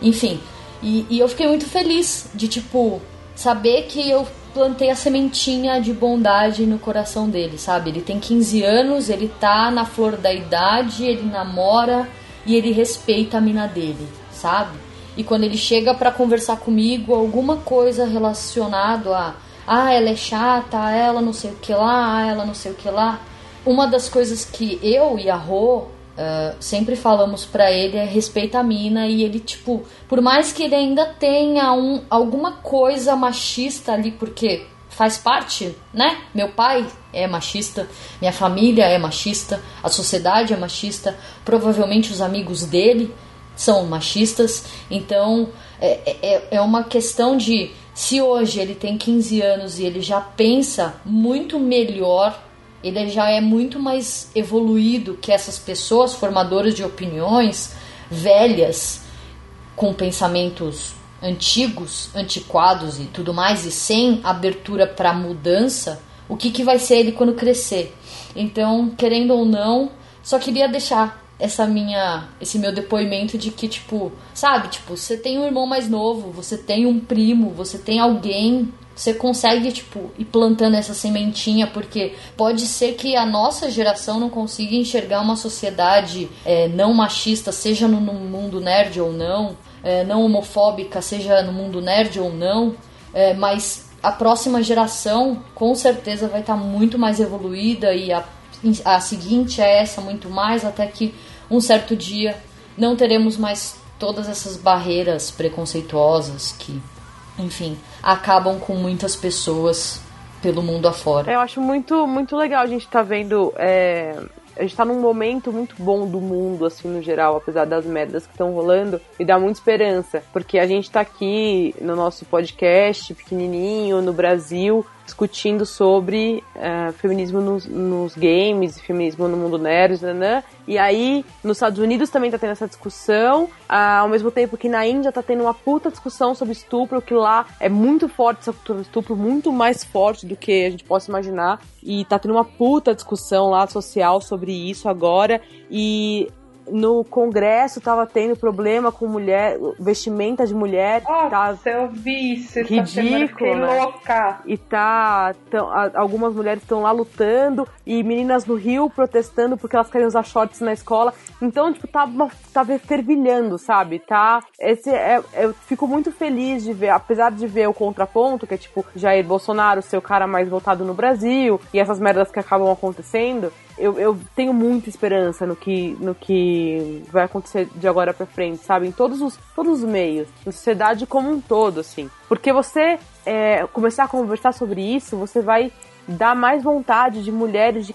Enfim, e, e eu fiquei muito feliz de, tipo, saber que eu plantei a sementinha de bondade no coração dele, sabe? Ele tem 15 anos, ele tá na flor da idade, ele namora e ele respeita a mina dele, sabe? E quando ele chega para conversar comigo, alguma coisa relacionado a ah, ela é chata, ela não sei o que lá, ela não sei o que lá. Uma das coisas que eu e a Rô Uh, sempre falamos para ele é respeita a mina e ele tipo por mais que ele ainda tenha um, alguma coisa machista ali porque faz parte né meu pai é machista minha família é machista a sociedade é machista provavelmente os amigos dele são machistas então é, é, é uma questão de se hoje ele tem 15 anos e ele já pensa muito melhor ele já é muito mais evoluído que essas pessoas formadoras de opiniões velhas com pensamentos antigos, antiquados e tudo mais e sem abertura para mudança, o que, que vai ser ele quando crescer? Então, querendo ou não, só queria deixar essa minha esse meu depoimento de que tipo, sabe, tipo, você tem um irmão mais novo, você tem um primo, você tem alguém você consegue, tipo, ir plantando essa sementinha, porque pode ser que a nossa geração não consiga enxergar uma sociedade é, não machista, seja no, no, mundo nerd ou não, é, não homofóbica, seja no mundo nerd ou não, é, mas a próxima geração com certeza vai estar muito mais evoluída e a, a seguinte é essa muito mais, até que um certo dia não teremos mais todas essas barreiras preconceituosas que enfim, acabam com muitas pessoas pelo mundo afora. Eu acho muito, muito legal a gente estar tá vendo. É, a gente tá num momento muito bom do mundo, assim, no geral, apesar das merdas que estão rolando, e dá muita esperança. Porque a gente tá aqui no nosso podcast pequenininho, no Brasil, discutindo sobre uh, feminismo nos, nos, games, feminismo no mundo nerd, né? E aí, nos Estados Unidos também tá tendo essa discussão, uh, ao mesmo tempo que na Índia tá tendo uma puta discussão sobre estupro, que lá é muito forte essa cultura do estupro, muito mais forte do que a gente possa imaginar. E tá tendo uma puta discussão lá social sobre isso agora. E no Congresso tava tendo problema com mulher, vestimenta de mulher. Nossa, tá eu vi isso. Ridículo, né? louca. E tá, tão, algumas mulheres estão lá lutando e meninas no Rio protestando porque elas querem usar shorts na escola. Então, tipo, tá, tá fervilhando, sabe? Tá, esse é, eu fico muito feliz de ver, apesar de ver o contraponto, que é tipo Jair Bolsonaro ser o cara mais votado no Brasil e essas merdas que acabam acontecendo, eu, eu tenho muita esperança no que, no que vai acontecer de agora para frente, sabe? Em todos os, todos os meios, na sociedade como um todo, assim. Porque você é, começar a conversar sobre isso, você vai dar mais vontade de mulheres de,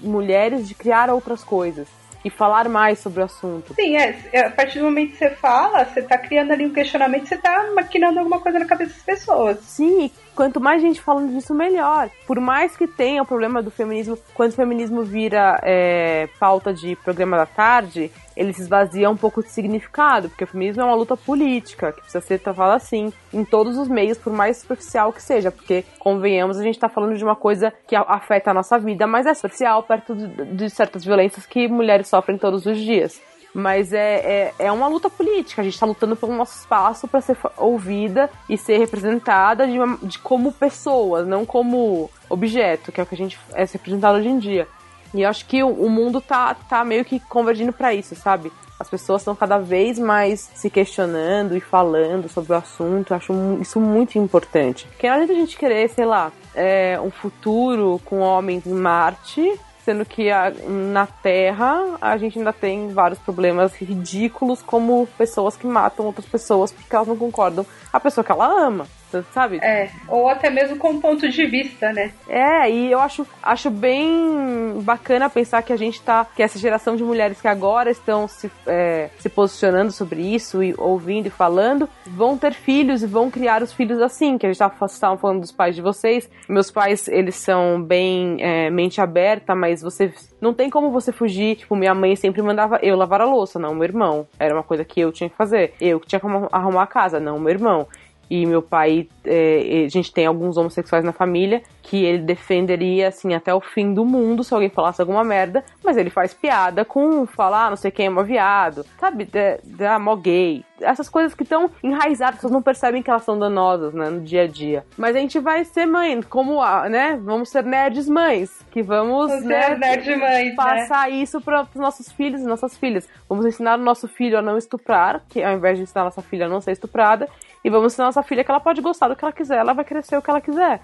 mulheres de criar outras coisas e falar mais sobre o assunto. Sim, é, é. A partir do momento que você fala, você tá criando ali um questionamento, você tá maquinando alguma coisa na cabeça das pessoas. Sim, quanto mais gente falando disso, melhor. Por mais que tenha o problema do feminismo, quando o feminismo vira é, pauta de programa da tarde, ele se esvazia um pouco de significado, porque o feminismo é uma luta política, que precisa ser tratada assim, em todos os meios, por mais superficial que seja, porque, convenhamos, a gente está falando de uma coisa que afeta a nossa vida, mas é superficial perto de, de certas violências que mulheres sofrem todos os dias. Mas é, é, é uma luta política. A gente está lutando pelo nosso espaço para ser ouvida e ser representada de, uma, de como pessoas, não como objeto, que é o que a gente é representado hoje em dia. E eu acho que o, o mundo tá, tá meio que convergindo para isso, sabe? As pessoas estão cada vez mais se questionando e falando sobre o assunto. Eu acho isso muito importante. Porque não adianta a gente querer, sei lá, é, um futuro com homens em Marte sendo que a, na Terra a gente ainda tem vários problemas ridículos, como pessoas que matam outras pessoas porque elas não concordam. A pessoa que ela ama sabe? É, ou até mesmo com ponto de vista, né? É, e eu acho, acho bem bacana pensar que a gente tá, que essa geração de mulheres que agora estão se, é, se posicionando sobre isso e ouvindo e falando, vão ter filhos e vão criar os filhos assim, que a gente estava falando dos pais de vocês. Meus pais, eles são bem é, mente aberta, mas você não tem como você fugir. Tipo, minha mãe sempre mandava eu lavar a louça, não meu irmão. Era uma coisa que eu tinha que fazer. Eu que tinha que arrumar a casa, não meu irmão e meu pai, é, a gente tem alguns homossexuais na família, que ele defenderia, assim, até o fim do mundo se alguém falasse alguma merda, mas ele faz piada com falar, ah, não sei quem é mó viado, sabe? Da, da mó gay. Essas coisas que estão enraizadas, as pessoas não percebem que elas são danosas, né, no dia a dia. Mas a gente vai ser mãe, como, a, né? Vamos ser nerds mães, que vamos, vamos né, nerd mães, né? passar né? isso para os nossos filhos e nossas filhas. Vamos ensinar o nosso filho a não estuprar, que ao invés de ensinar a nossa filha a não ser estuprada, e vamos ensinar a nossa filha que ela pode gostar do que ela quiser, ela vai crescer o que ela quiser.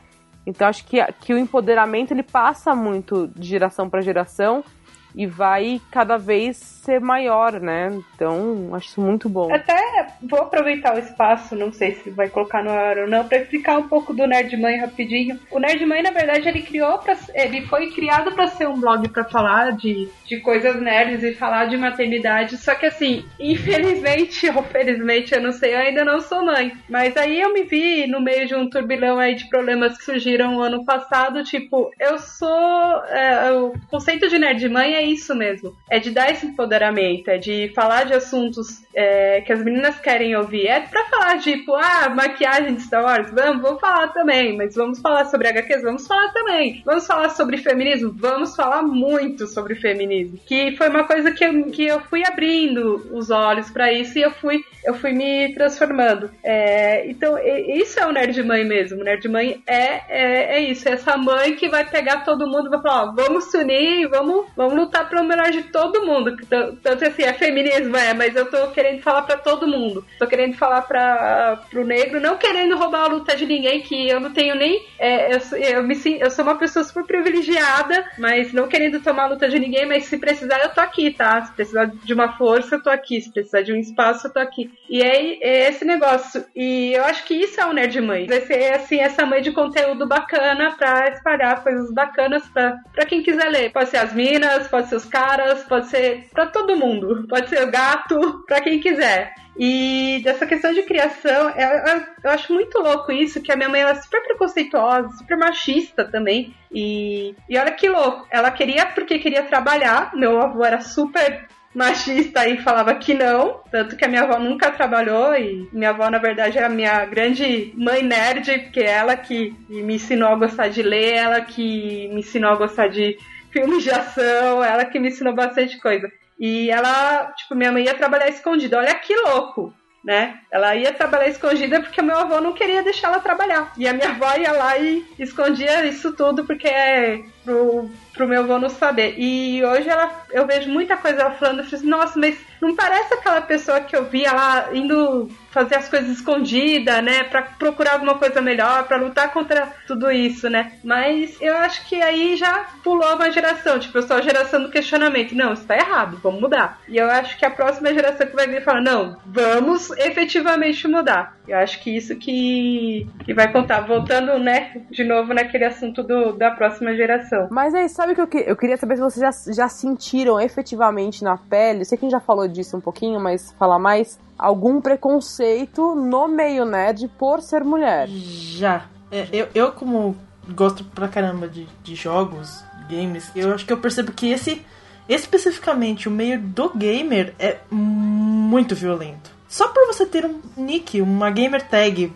Então acho que, que o empoderamento ele passa muito de geração para geração e vai cada vez ser maior, né? Então, acho muito bom. Até vou aproveitar o espaço, não sei se vai colocar no ar ou não, para explicar um pouco do Nerd Mãe rapidinho. O Nerd Mãe, na verdade, ele criou ele foi criado para ser um blog para falar de, de coisas nerds e falar de maternidade, só que assim, infelizmente <laughs> ou felizmente, eu não sei, eu ainda não sou mãe. Mas aí eu me vi no meio de um turbilhão aí de problemas que surgiram ano passado, tipo, eu sou é, o conceito de Nerd Mãe é isso mesmo. É de dar esse empoderamento, é de falar de assuntos é, que as meninas querem ouvir. É pra falar, tipo, ah, maquiagem de Star Wars, vamos, vamos falar também. Mas vamos falar sobre HQs? Vamos falar também. Vamos falar sobre feminismo? Vamos falar muito sobre feminismo. Que foi uma coisa que eu, que eu fui abrindo os olhos para isso e eu fui, eu fui me transformando. É, então, isso é o Nerd Mãe mesmo. O Nerd Mãe é, é, é isso. É essa mãe que vai pegar todo mundo e vai falar, ó, vamos se unir, vamos, vamos lutar pelo melhor de todo mundo. Tanto assim, é feminismo, é, mas eu tô querendo falar para todo mundo. Tô querendo falar para pro negro, não querendo roubar a luta de ninguém, que eu não tenho nem. É, eu, eu, me, eu sou uma pessoa super privilegiada, mas não querendo tomar a luta de ninguém, mas se precisar, eu tô aqui, tá? Se precisar de uma força, eu tô aqui. Se precisar de um espaço, eu tô aqui. E é, é esse negócio. E eu acho que isso é o Nerd Mãe. Vai ser, assim, essa mãe de conteúdo bacana pra espalhar coisas bacanas pra quem quiser ler. Pode ser as minas, pode ser os caras, pode ser para todo mundo, pode ser o gato, para quem quiser. E dessa questão de criação, eu, eu, acho muito louco isso, que a minha mãe era é super preconceituosa, super machista também. E, e olha que louco, ela queria porque queria trabalhar, meu avô era super machista e falava que não, tanto que a minha avó nunca trabalhou e minha avó na verdade é a minha grande mãe nerd, porque é ela que me ensinou a gostar de ler, ela que me ensinou a gostar de filmes de ação, ela que me ensinou bastante coisa. E ela, tipo, minha mãe ia trabalhar escondida. Olha que louco, né? Ela ia trabalhar escondida porque o meu avô não queria deixar ela trabalhar. E a minha avó ia lá e escondia isso tudo porque é pro, pro meu avô não saber. E hoje ela, eu vejo muita coisa ela falando, eu falei assim, nossa, mas não parece aquela pessoa que eu via lá indo fazer as coisas escondidas, né, para procurar alguma coisa melhor, para lutar contra tudo isso, né? Mas eu acho que aí já pulou uma geração, tipo, eu sou a geração do questionamento. Não, isso tá errado, vamos mudar. E eu acho que a próxima geração que vai vir falar, não, vamos efetivamente mudar. Eu acho que isso que, que vai contar. Voltando, né, de novo naquele assunto do, da próxima geração. Mas aí, sabe o que eu, que eu queria saber se vocês já, já sentiram efetivamente na pele? Eu sei que a gente já falou disso um pouquinho, mas falar mais. Algum preconceito no meio nerd por ser mulher? Já. É, eu, eu, como gosto pra caramba de, de jogos, games, eu acho que eu percebo que esse, especificamente, o meio do gamer é muito violento. Só por você ter um nick, uma gamer tag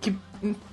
que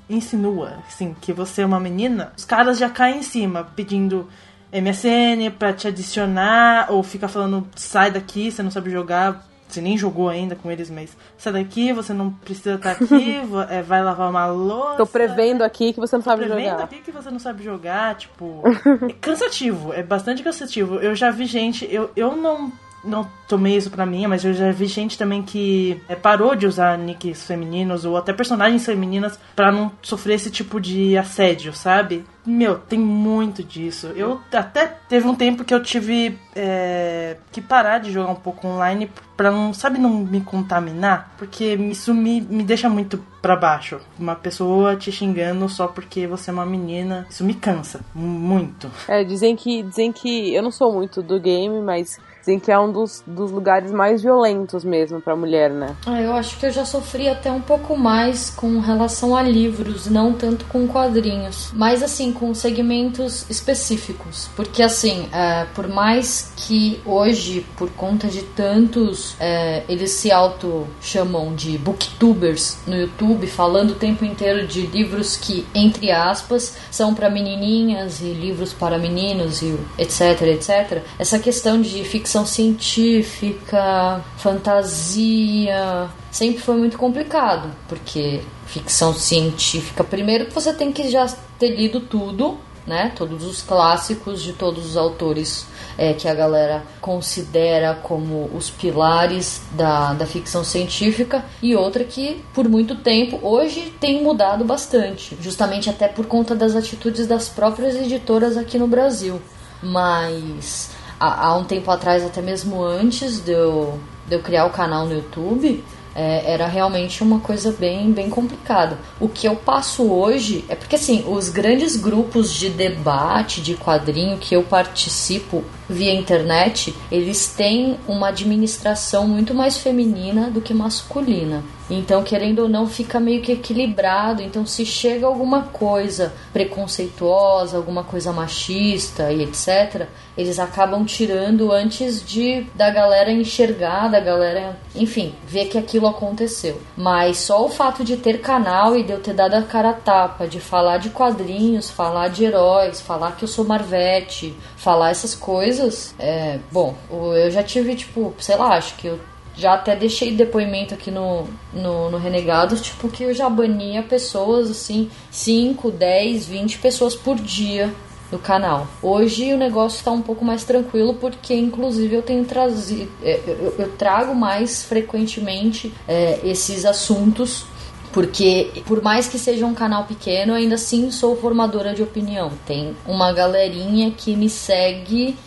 insinua, assim, que você é uma menina, os caras já caem em cima pedindo MSN pra te adicionar, ou fica falando, sai daqui, você não sabe jogar, você nem jogou ainda com eles, mas sai daqui, você não precisa estar tá aqui, <laughs> é, vai lavar uma louça. Tô prevendo aqui que você não sabe jogar. Tô prevendo aqui que você não sabe jogar, tipo. <laughs> é cansativo, é bastante cansativo. Eu já vi gente, eu, eu não não tomei isso pra mim, mas eu já vi gente também que é, parou de usar nicks femininos ou até personagens femininas para não sofrer esse tipo de assédio, sabe? Meu, tem muito disso. Eu até teve um tempo que eu tive é, que parar de jogar um pouco online pra não, sabe, não me contaminar, porque isso me, me deixa muito pra baixo. Uma pessoa te xingando só porque você é uma menina, isso me cansa muito. É, dizem que, dizem que eu não sou muito do game, mas Dizem que é um dos, dos lugares mais violentos mesmo para mulher, né? Ah, eu acho que eu já sofri até um pouco mais com relação a livros, não tanto com quadrinhos, mas assim com segmentos específicos, porque assim, é, por mais que hoje, por conta de tantos, é, eles se auto chamam de booktubers no YouTube, falando o tempo inteiro de livros que, entre aspas, são para menininhas e livros para meninos e etc, etc. Essa questão de ficção ficção científica, fantasia, sempre foi muito complicado, porque ficção científica, primeiro você tem que já ter lido tudo, né? Todos os clássicos de todos os autores é, que a galera considera como os pilares da, da ficção científica, e outra que, por muito tempo, hoje tem mudado bastante, justamente até por conta das atitudes das próprias editoras aqui no Brasil. Mas há, um tempo atrás, até mesmo antes de eu, de eu criar o canal no YouTube, é, era realmente uma coisa bem, bem complicada. O que eu passo hoje é porque, assim, os grandes grupos de debate de quadrinho que eu participo via internet, eles têm uma administração muito mais feminina do que masculina. Então, querendo ou não, fica meio que equilibrado. Então, se chega alguma coisa preconceituosa, alguma coisa machista e etc., eles acabam tirando antes de da galera enxergar, da galera, enfim, ver que aquilo aconteceu. Mas só o fato de ter canal e de eu ter dado a cara a tapa, de falar de quadrinhos, falar de heróis, falar que eu sou Marvete, falar essas coisas, é, bom, eu já tive, tipo, sei lá, acho que eu já até deixei depoimento aqui no, no, no Renegados, tipo, que eu já bania pessoas, assim, 5, 10, 20 pessoas por dia no canal. Hoje o negócio está um pouco mais tranquilo porque, inclusive, eu tenho trazido, é, eu, eu trago mais frequentemente é, esses assuntos. Porque, por mais que seja um canal pequeno, ainda assim sou formadora de opinião. Tem uma galerinha que me segue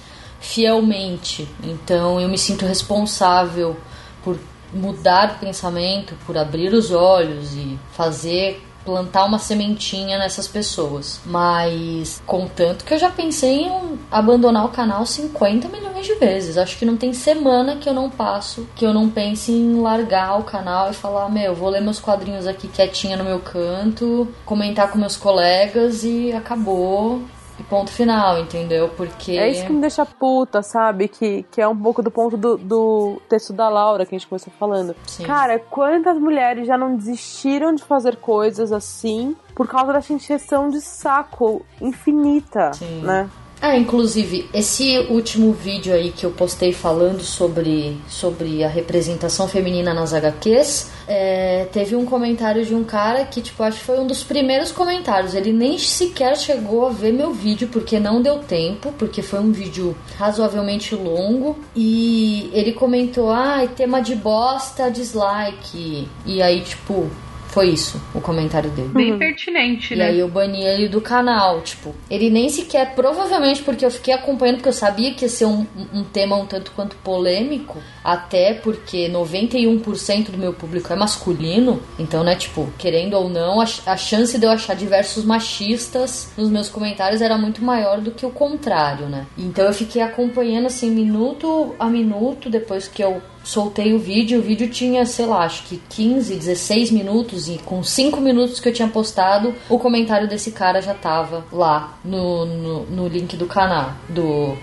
fielmente. Então eu me sinto responsável por mudar o pensamento, por abrir os olhos e fazer plantar uma sementinha nessas pessoas. Mas contanto que eu já pensei em abandonar o canal 50 milhões de vezes. Acho que não tem semana que eu não passo que eu não pense em largar o canal e falar, meu, vou ler meus quadrinhos aqui quietinha no meu canto, comentar com meus colegas e acabou. E ponto final, entendeu? Porque. É isso que me deixa puta, sabe? Que, que é um pouco do ponto do, do texto da Laura que a gente começou falando. Sim. Cara, quantas mulheres já não desistiram de fazer coisas assim por causa dessa encheção de saco infinita, Sim. né? É, inclusive, esse último vídeo aí que eu postei falando sobre, sobre a representação feminina nas HQs, é, teve um comentário de um cara que, tipo, acho que foi um dos primeiros comentários. Ele nem sequer chegou a ver meu vídeo, porque não deu tempo, porque foi um vídeo razoavelmente longo. E ele comentou, ah, tema de bosta, dislike. E aí, tipo, foi isso o comentário dele. Bem pertinente, E né? aí eu bani ele do canal, tipo, ele nem sequer, provavelmente porque eu fiquei acompanhando, porque eu sabia que ia ser um, um tema um tanto quanto polêmico, até porque 91% do meu público é masculino, então, né, tipo, querendo ou não, a, a chance de eu achar diversos machistas nos meus comentários era muito maior do que o contrário, né? Então eu fiquei acompanhando, assim, minuto a minuto, depois que eu soltei o vídeo, o vídeo tinha, sei lá, acho que 15, 16 minutos e com 5 minutos que eu tinha postado, o comentário desse cara já tava lá no, no, no link do canal, do,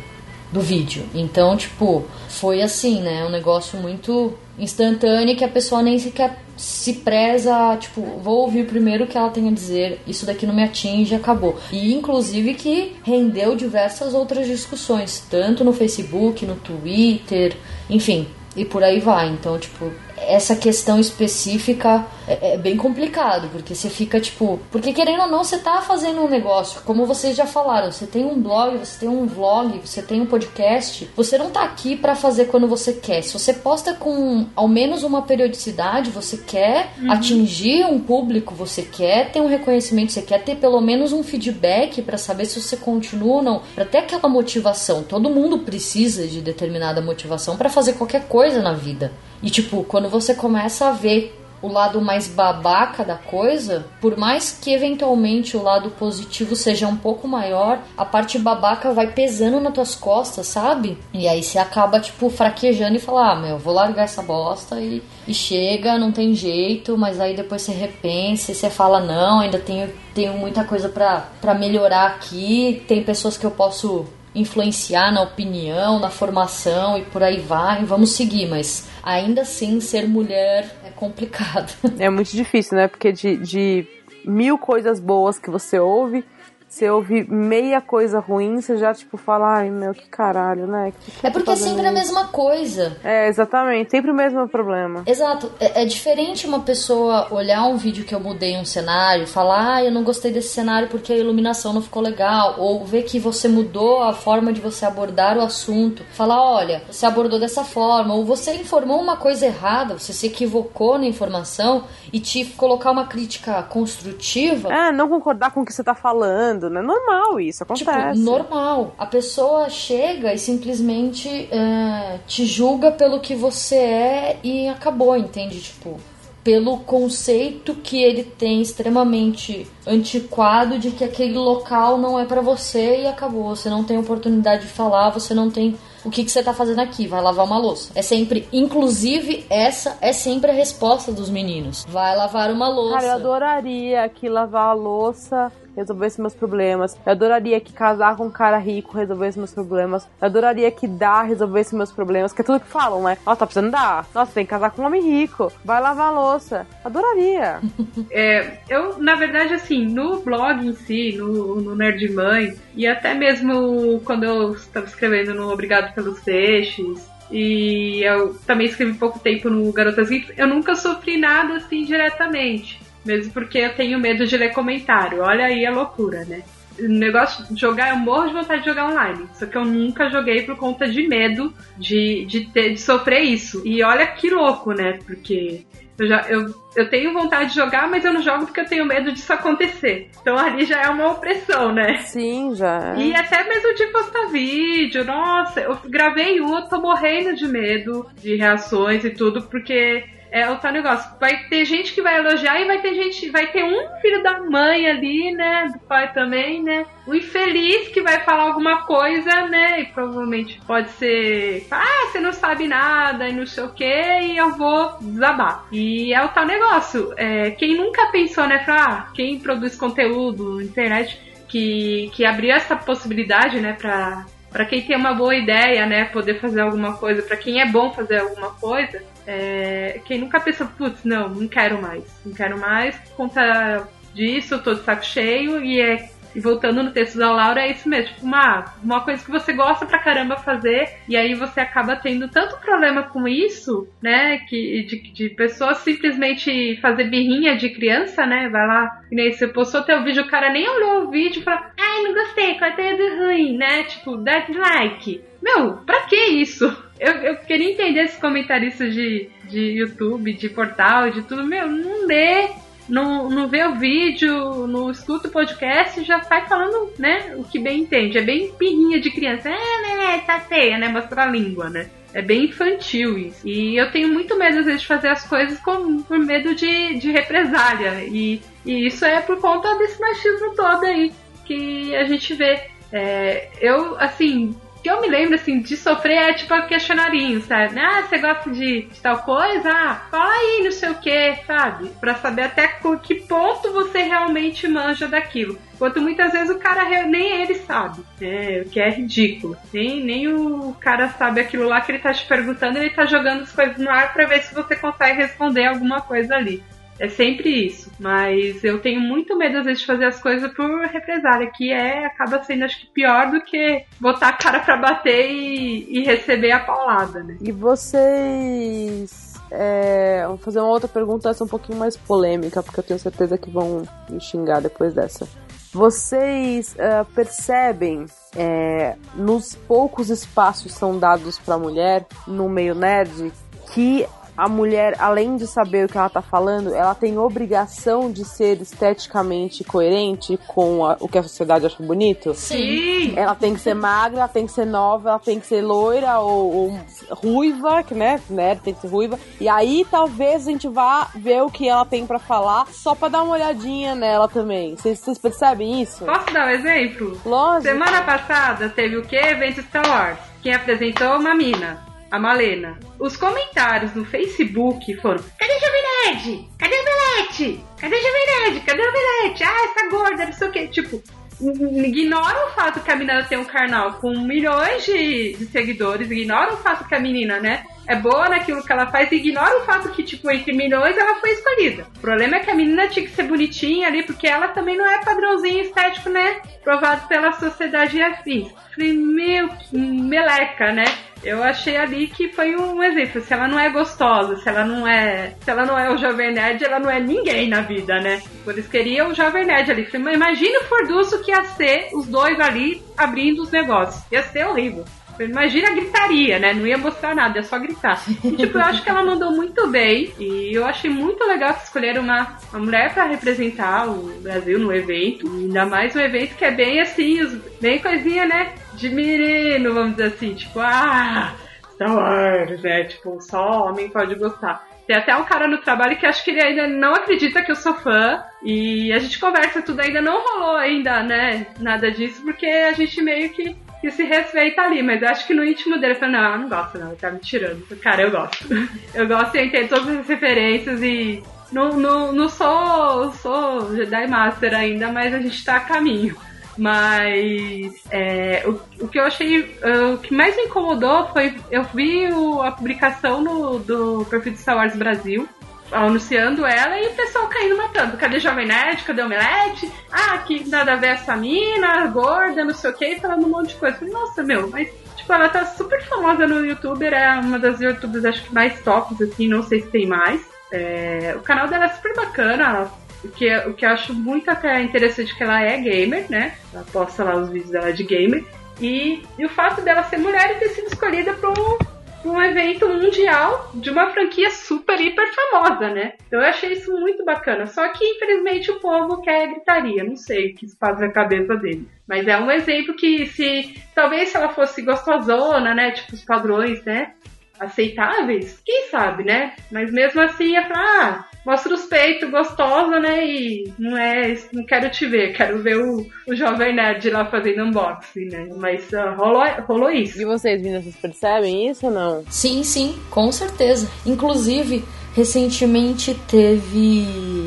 do vídeo. Então, tipo, foi assim, né? Um negócio muito instantâneo que a pessoa nem sequer se preza, tipo, vou ouvir primeiro o que ela tem a dizer, isso daqui não me atinge, acabou. E inclusive que rendeu diversas outras discussões, tanto no Facebook, no Twitter, enfim, e por aí vai. Então, tipo, essa questão específica é, é bem complicado, porque você fica tipo. Porque querendo ou não, você tá fazendo um negócio, como vocês já falaram, você tem um blog, você tem um vlog, você tem um podcast, você não tá aqui para fazer quando você quer. Se você posta com ao menos uma periodicidade, você quer Uhum. atingir um público, você quer ter um reconhecimento, você quer ter pelo menos um feedback para saber se você continua ou não, para ter aquela motivação. Todo mundo precisa de determinada motivação para fazer qualquer coisa na vida. E tipo, quando você começa a ver o lado mais babaca da coisa, por mais que eventualmente o lado positivo seja um pouco maior, a parte babaca vai pesando nas tuas costas, sabe? E aí você acaba, tipo, fraquejando e fala, ah, meu, vou largar essa bosta e, e chega, não tem jeito, mas aí depois você repensa e você fala, não, ainda tenho, tenho muita coisa pra melhorar aqui, tem pessoas que eu posso influenciar na opinião, na formação e por aí vai, vamos seguir, mas ainda assim ser mulher é complicado. É muito difícil, né? Porque de, de mil coisas boas que você ouve, você ouve meia coisa ruim, você já, tipo, fala, ai meu, que caralho, né? Que que É tô porque é sempre a isso?" mesma coisa. É, exatamente, sempre o mesmo problema. Exato. É, é diferente uma pessoa olhar um vídeo que eu mudei um cenário, falar, ah, eu não gostei desse cenário porque a iluminação não ficou legal, ou ver que você mudou a forma de você abordar o assunto, falar, olha, você abordou dessa forma, ou você informou uma coisa errada, você se equivocou na informação e te colocar uma crítica construtiva. É, não concordar com o que você tá falando, né? Normal isso, Tipo, acontece. normal. A pessoa chega e simplesmente é, te julga pelo que você é e acabou, entende? Tipo, pelo conceito que ele tem extremamente antiquado de que aquele local não é pra você e acabou. Você não tem oportunidade de falar, você não tem o que, que você tá fazendo aqui, vai lavar uma louça. É sempre, inclusive, essa é sempre a resposta dos meninos. Vai lavar uma louça. Cara, eu adoraria que lavar a louça resolvesse meus problemas. Eu adoraria que casar com um cara rico resolvesse meus problemas. Eu adoraria que dar resolvesse meus problemas. Que é tudo que falam, né? Nossa, tá precisando dar. Nossa, tem que casar com um homem rico. Vai lavar louça. Adoraria. <laughs> É, eu, na verdade, assim, no blog em si, no, no Nerd Mãe, e até mesmo quando eu estava escrevendo no Obrigado pelos Peixes, e eu também escrevi pouco tempo no Garotas eu nunca sofri nada assim diretamente. Mesmo porque eu tenho medo de ler comentário. Olha aí a loucura, né? O negócio de jogar, eu morro de vontade de jogar online. Só que eu nunca joguei por conta de medo de, de, ter, de sofrer isso. E olha que louco, né? Porque eu, já, eu, eu tenho vontade de jogar, mas eu não jogo porque eu tenho medo disso acontecer. Então ali já é uma opressão, né? Sim, já. é. E até mesmo de postar vídeo. Nossa, eu gravei um, eu tô morrendo de medo de reações e tudo, porque é o tal negócio. Vai ter gente que vai elogiar e vai ter gente, vai ter um filho da mãe ali, né? Do pai também, né? O infeliz que vai falar alguma coisa, né? E provavelmente pode ser, ah, você não sabe nada e não sei o que, e eu vou desabar. E é o tal negócio. É, quem nunca pensou, né? Falar, ah, quem produz conteúdo internet que, que abriu essa possibilidade, né, pra, pra quem tem uma boa ideia, né, poder fazer alguma coisa, pra quem é bom fazer alguma coisa, é, quem nunca pensou, putz, não, não quero mais, não quero mais, por conta disso, eu tô de saco cheio, e é. E voltando no texto da Laura, é isso mesmo, tipo, uma, uma coisa que você gosta pra caramba fazer, e aí você acaba tendo tanto problema com isso, né? Que, de, de pessoas simplesmente fazer birrinha de criança, né? Vai lá, e nem você postou teu vídeo, o cara nem olhou o vídeo e fala, ai, não gostei, conteúdo ruim, né? Tipo, dá dislike. Meu, pra que isso? Eu, eu queria entender esses comentaristas de, de YouTube, de portal, de tudo. Meu, não lê, não, não vê o vídeo, não escuta o podcast, já sai falando, né, o que bem entende. É bem pirrinha de criança. É, né, né, tá feia, né, mostrar a língua, né. É bem infantil isso. E eu tenho muito medo, às vezes, de fazer as coisas com, por medo de, de represália. E, e isso é por conta desse machismo todo aí que a gente vê. É, eu, assim, que eu me lembro, assim, de sofrer é tipo questionarinho, sabe? Ah, você gosta de, de tal coisa? Ah, fala aí, não sei o que, sabe? Pra saber até que ponto você realmente manja daquilo. Enquanto muitas vezes o cara nem ele sabe, né? O que é ridículo. Nem, nem o cara sabe aquilo lá que ele tá te perguntando, ele tá jogando as coisas no ar pra ver se você consegue responder alguma coisa ali. É sempre isso. Mas eu tenho muito medo, às vezes, de fazer as coisas por represália, que é, acaba sendo, acho que, pior do que botar a cara pra bater e, e receber a paulada, né? E vocês. É, vou fazer uma outra pergunta, essa um pouquinho mais polêmica, porque eu tenho certeza que vão me xingar depois dessa. Vocês é, percebem é, nos poucos espaços são dados para mulher no meio nerd que a mulher, além de saber o que ela tá falando, ela tem obrigação de ser esteticamente coerente com a- o que a sociedade acha bonito? Sim! Ela tem que ser magra, ela tem que ser nova, ela tem que ser loira ou, ou ruiva, que né, né, tem que ser ruiva. E aí talvez a gente vá ver o que ela tem pra falar, só pra dar uma olhadinha nela também. Vocês vocês percebem isso? Posso dar um exemplo? Lógico. Semana passada teve o quê? Evento Star Wars. Quem apresentou? Uma mina, a Malena. Os comentários no Facebook foram: Cadê o Jovem? Cadê o Belete? Cadê o Jovem? Cadê o Belete? Ah, essa gorda, não sei o quê. Tipo, ignoram o fato que a menina tem um canal com milhões de, de seguidores, ignoram o fato que a menina, né? É boa naquilo que ela faz ignora o fato que, tipo, entre milhões ela foi escolhida. O problema é que a menina tinha que ser bonitinha ali, porque ela também não é padrãozinho estético, né? Provado pela sociedade e afins. Falei, meu, meleca, né? Eu achei ali que foi um exemplo. Se ela não é gostosa, se ela não é. Se ela não é o Jovem Nerd, ela não é ninguém na vida, né? Por isso queria o Jovem Nerd ali. Falei, imagina o Forduço que ia ser os dois ali abrindo os negócios. Ia ser horrível. Imagina a gritaria, né? Não ia mostrar nada, ia só gritar. <laughs> E, tipo, eu acho que ela mandou muito bem. E eu achei muito legal que escolheram uma, uma mulher para representar o Brasil no evento. E ainda mais um evento que é bem assim, os, bem coisinha, né? De menino, vamos dizer assim. Tipo, ah, Star Wars, né? Tipo, só homem pode gostar. Tem até um cara no trabalho que acho que ele ainda não acredita que eu sou fã. E a gente conversa tudo, ainda não rolou ainda, né? Nada disso, porque a gente meio que que se respeita ali, mas eu acho que no íntimo dele eu falei, não, eu não gosto não, ele tá me tirando. Cara, eu gosto. <laughs> Eu gosto e entendo todas as referências e não, não, não sou, sou Jedi Master ainda, mas a gente tá a caminho. Mas é, o, o que eu achei, o que mais me incomodou foi, eu vi o, a publicação no, do perfil de Star Wars Brasil, anunciando ela e o pessoal caindo matando. Cadê Jovem Nerd? Cadê Omelete? Ah, que nada a ver essa mina, gorda, não sei o que, falando um monte de coisa. Falei, nossa, meu, mas tipo, ela tá super famosa no youtuber, é uma das youtubers acho que mais tops, assim, não sei se tem mais. É, o canal dela é super bacana, ela, o, que, o que eu acho muito até interessante que ela é gamer, né? Ela posta lá os vídeos dela de gamer. E, e o fato dela ser mulher e ter sido escolhida para um um evento mundial de uma franquia super, hiper famosa, né? Então eu achei isso muito bacana. Só que, infelizmente, o povo quer gritaria. Não sei o que se passa na cabeça dele. Mas é um exemplo que, se talvez se ela fosse gostosona, né? Tipo, os padrões, né? Aceitáveis, quem sabe, né? Mas mesmo assim ia falar, ah, mostra os peitos gostosa, né? E não é, não quero te ver, quero ver o, o jovem nerd lá fazendo unboxing, né? Mas uh, rolou, rolou isso. E vocês, meninas, vocês percebem isso ou não? Sim, sim, com certeza. Inclusive, recentemente teve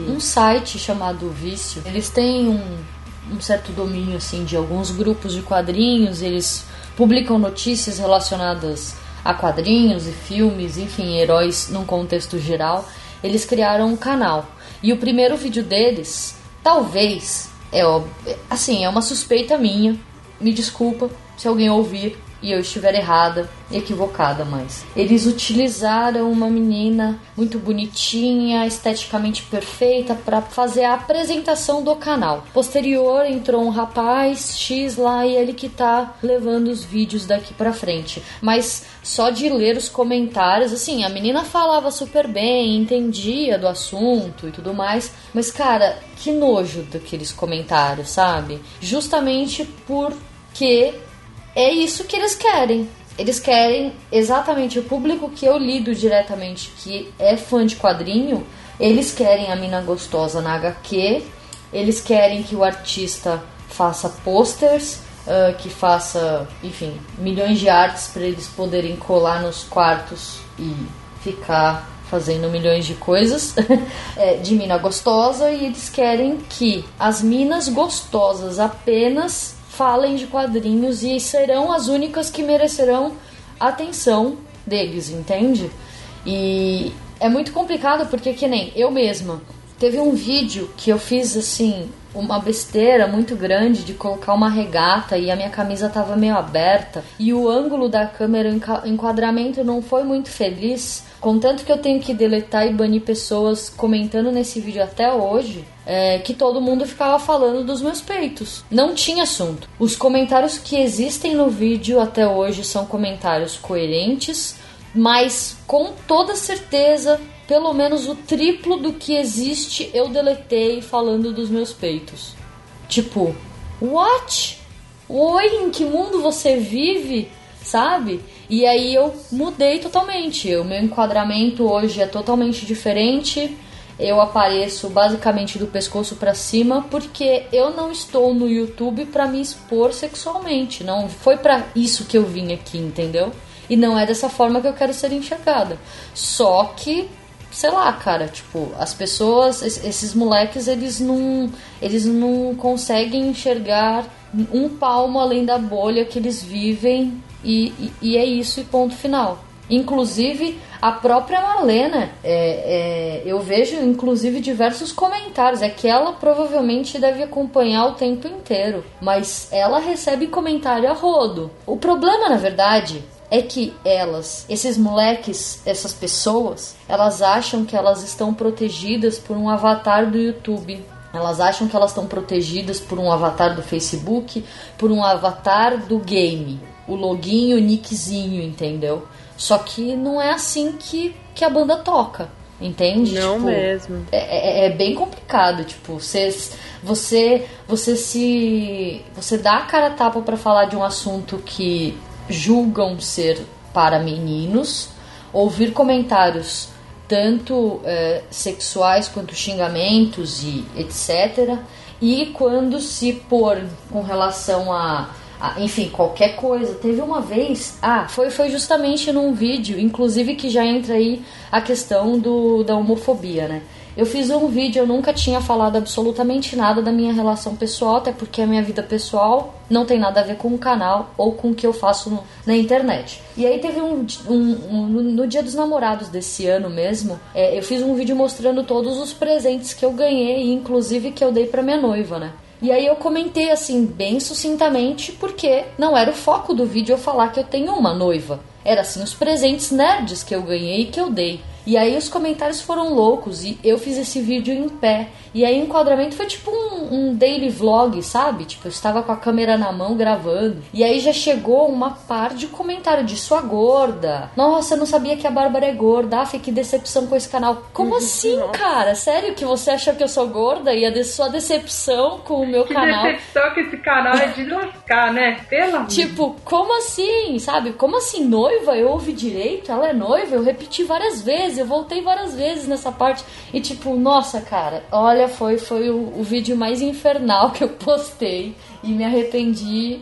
um site chamado Vício. Eles têm um, um certo domínio assim de alguns grupos de quadrinhos, eles publicam notícias relacionadas a quadrinhos e filmes, enfim, heróis num contexto geral eles criaram um canal. E o primeiro vídeo deles, talvez, é assim, é uma suspeita minha. Me desculpa se alguém ouvir, e eu estiver errada e equivocada, mas eles utilizaram uma menina muito bonitinha, esteticamente perfeita para fazer a apresentação do canal. Posterior entrou um rapaz X lá e ele que tá levando os vídeos daqui para frente. Mas só de ler os comentários, assim, a menina falava super bem, entendia do assunto e tudo mais, mas cara, que nojo daqueles comentários, sabe? Justamente porque é isso que eles querem. Eles querem exatamente o público que eu lido diretamente, que é fã de quadrinho, eles querem a mina gostosa na HQ, eles querem que o artista faça posters, uh, que faça, enfim, milhões de artes para eles poderem colar nos quartos e ficar fazendo milhões de coisas <laughs> é, de mina gostosa e eles querem que as minas gostosas apenas falem de quadrinhos e serão as únicas que merecerão atenção deles, entende? E é muito complicado porque que nem eu mesma teve um vídeo que eu fiz assim uma besteira muito grande de colocar uma regata e a minha camisa tava meio aberta e o ângulo da câmera, o enquadramento não foi muito feliz. Contanto que eu tenho que deletar e banir pessoas comentando nesse vídeo até hoje, é, que todo mundo ficava falando dos meus peitos. Não tinha assunto. Os comentários que existem no vídeo até hoje são comentários coerentes, mas com toda certeza pelo menos o triplo do que existe eu deletei falando dos meus peitos. Tipo, what? Oi, em que mundo você vive? Sabe? E aí eu mudei totalmente. O meu enquadramento hoje é totalmente diferente. Eu apareço basicamente do pescoço para cima porque eu não estou no YouTube para me expor sexualmente. Não foi para isso que eu vim aqui, entendeu? E não é dessa forma que eu quero ser enxergada. Só que sei lá, cara, tipo, as pessoas, esses moleques, eles não, eles não conseguem enxergar um palmo além da bolha que eles vivem e, e, é isso e ponto final. Inclusive, a própria Malena, é, é, eu vejo inclusive diversos comentários. É que ela provavelmente deve acompanhar o tempo inteiro, mas ela recebe comentário a rodo. O problema, na verdade, é que elas, esses moleques, essas pessoas, elas acham que elas estão protegidas por um avatar do YouTube. Elas acham que elas estão protegidas por um avatar do Facebook, por um avatar do game. O login, o nickzinho, entendeu? Só que não é assim que, que a banda toca. Entende? Não Tipo, mesmo. É, é- é bem complicado, tipo, você, você, você se. Você dá a cara a tapa pra falar de um assunto que julgam ser para meninos, ouvir comentários tanto é, sexuais quanto xingamentos e etc. E quando se pôr com relação a, a- enfim, qualquer coisa. Teve uma vez, ah, foi, foi justamente num vídeo, inclusive que já entra aí a questão do, da homofobia, né? Eu fiz um vídeo, eu nunca tinha falado absolutamente nada da minha relação pessoal, até porque a minha vida pessoal não tem nada a ver com o canal ou com o que eu faço no- na internet. E aí teve um, um- um- no, dia dos namorados desse ano mesmo, é, eu fiz um vídeo mostrando todos os presentes que eu ganhei, inclusive que eu dei pra minha noiva, né? E aí eu comentei assim, bem sucintamente, porque não era o foco do vídeo eu falar que eu tenho uma noiva. Era assim os presentes nerds que eu ganhei e que eu dei. E aí os comentários foram loucos e eu fiz esse vídeo em pé. E aí o enquadramento foi tipo um, um daily vlog, sabe? Tipo, eu estava com a câmera na mão gravando. E aí já chegou uma par de comentário de sua gorda. Nossa, eu não sabia que a Bárbara é gorda. Ah, que decepção com esse canal. Como assim, cara? Sério que você achou que eu sou gorda e a de sua decepção com o meu Que canal? decepção que esse canal é de lascar, né? Pelo amor. Tipo, como assim? Sabe? Como assim, noiva? Eu ouvi direito? Ela é noiva? Eu repeti várias vezes, eu voltei várias vezes nessa parte. E tipo, nossa, cara, olha, foi, foi o, o vídeo mais infernal que eu postei. E me arrependi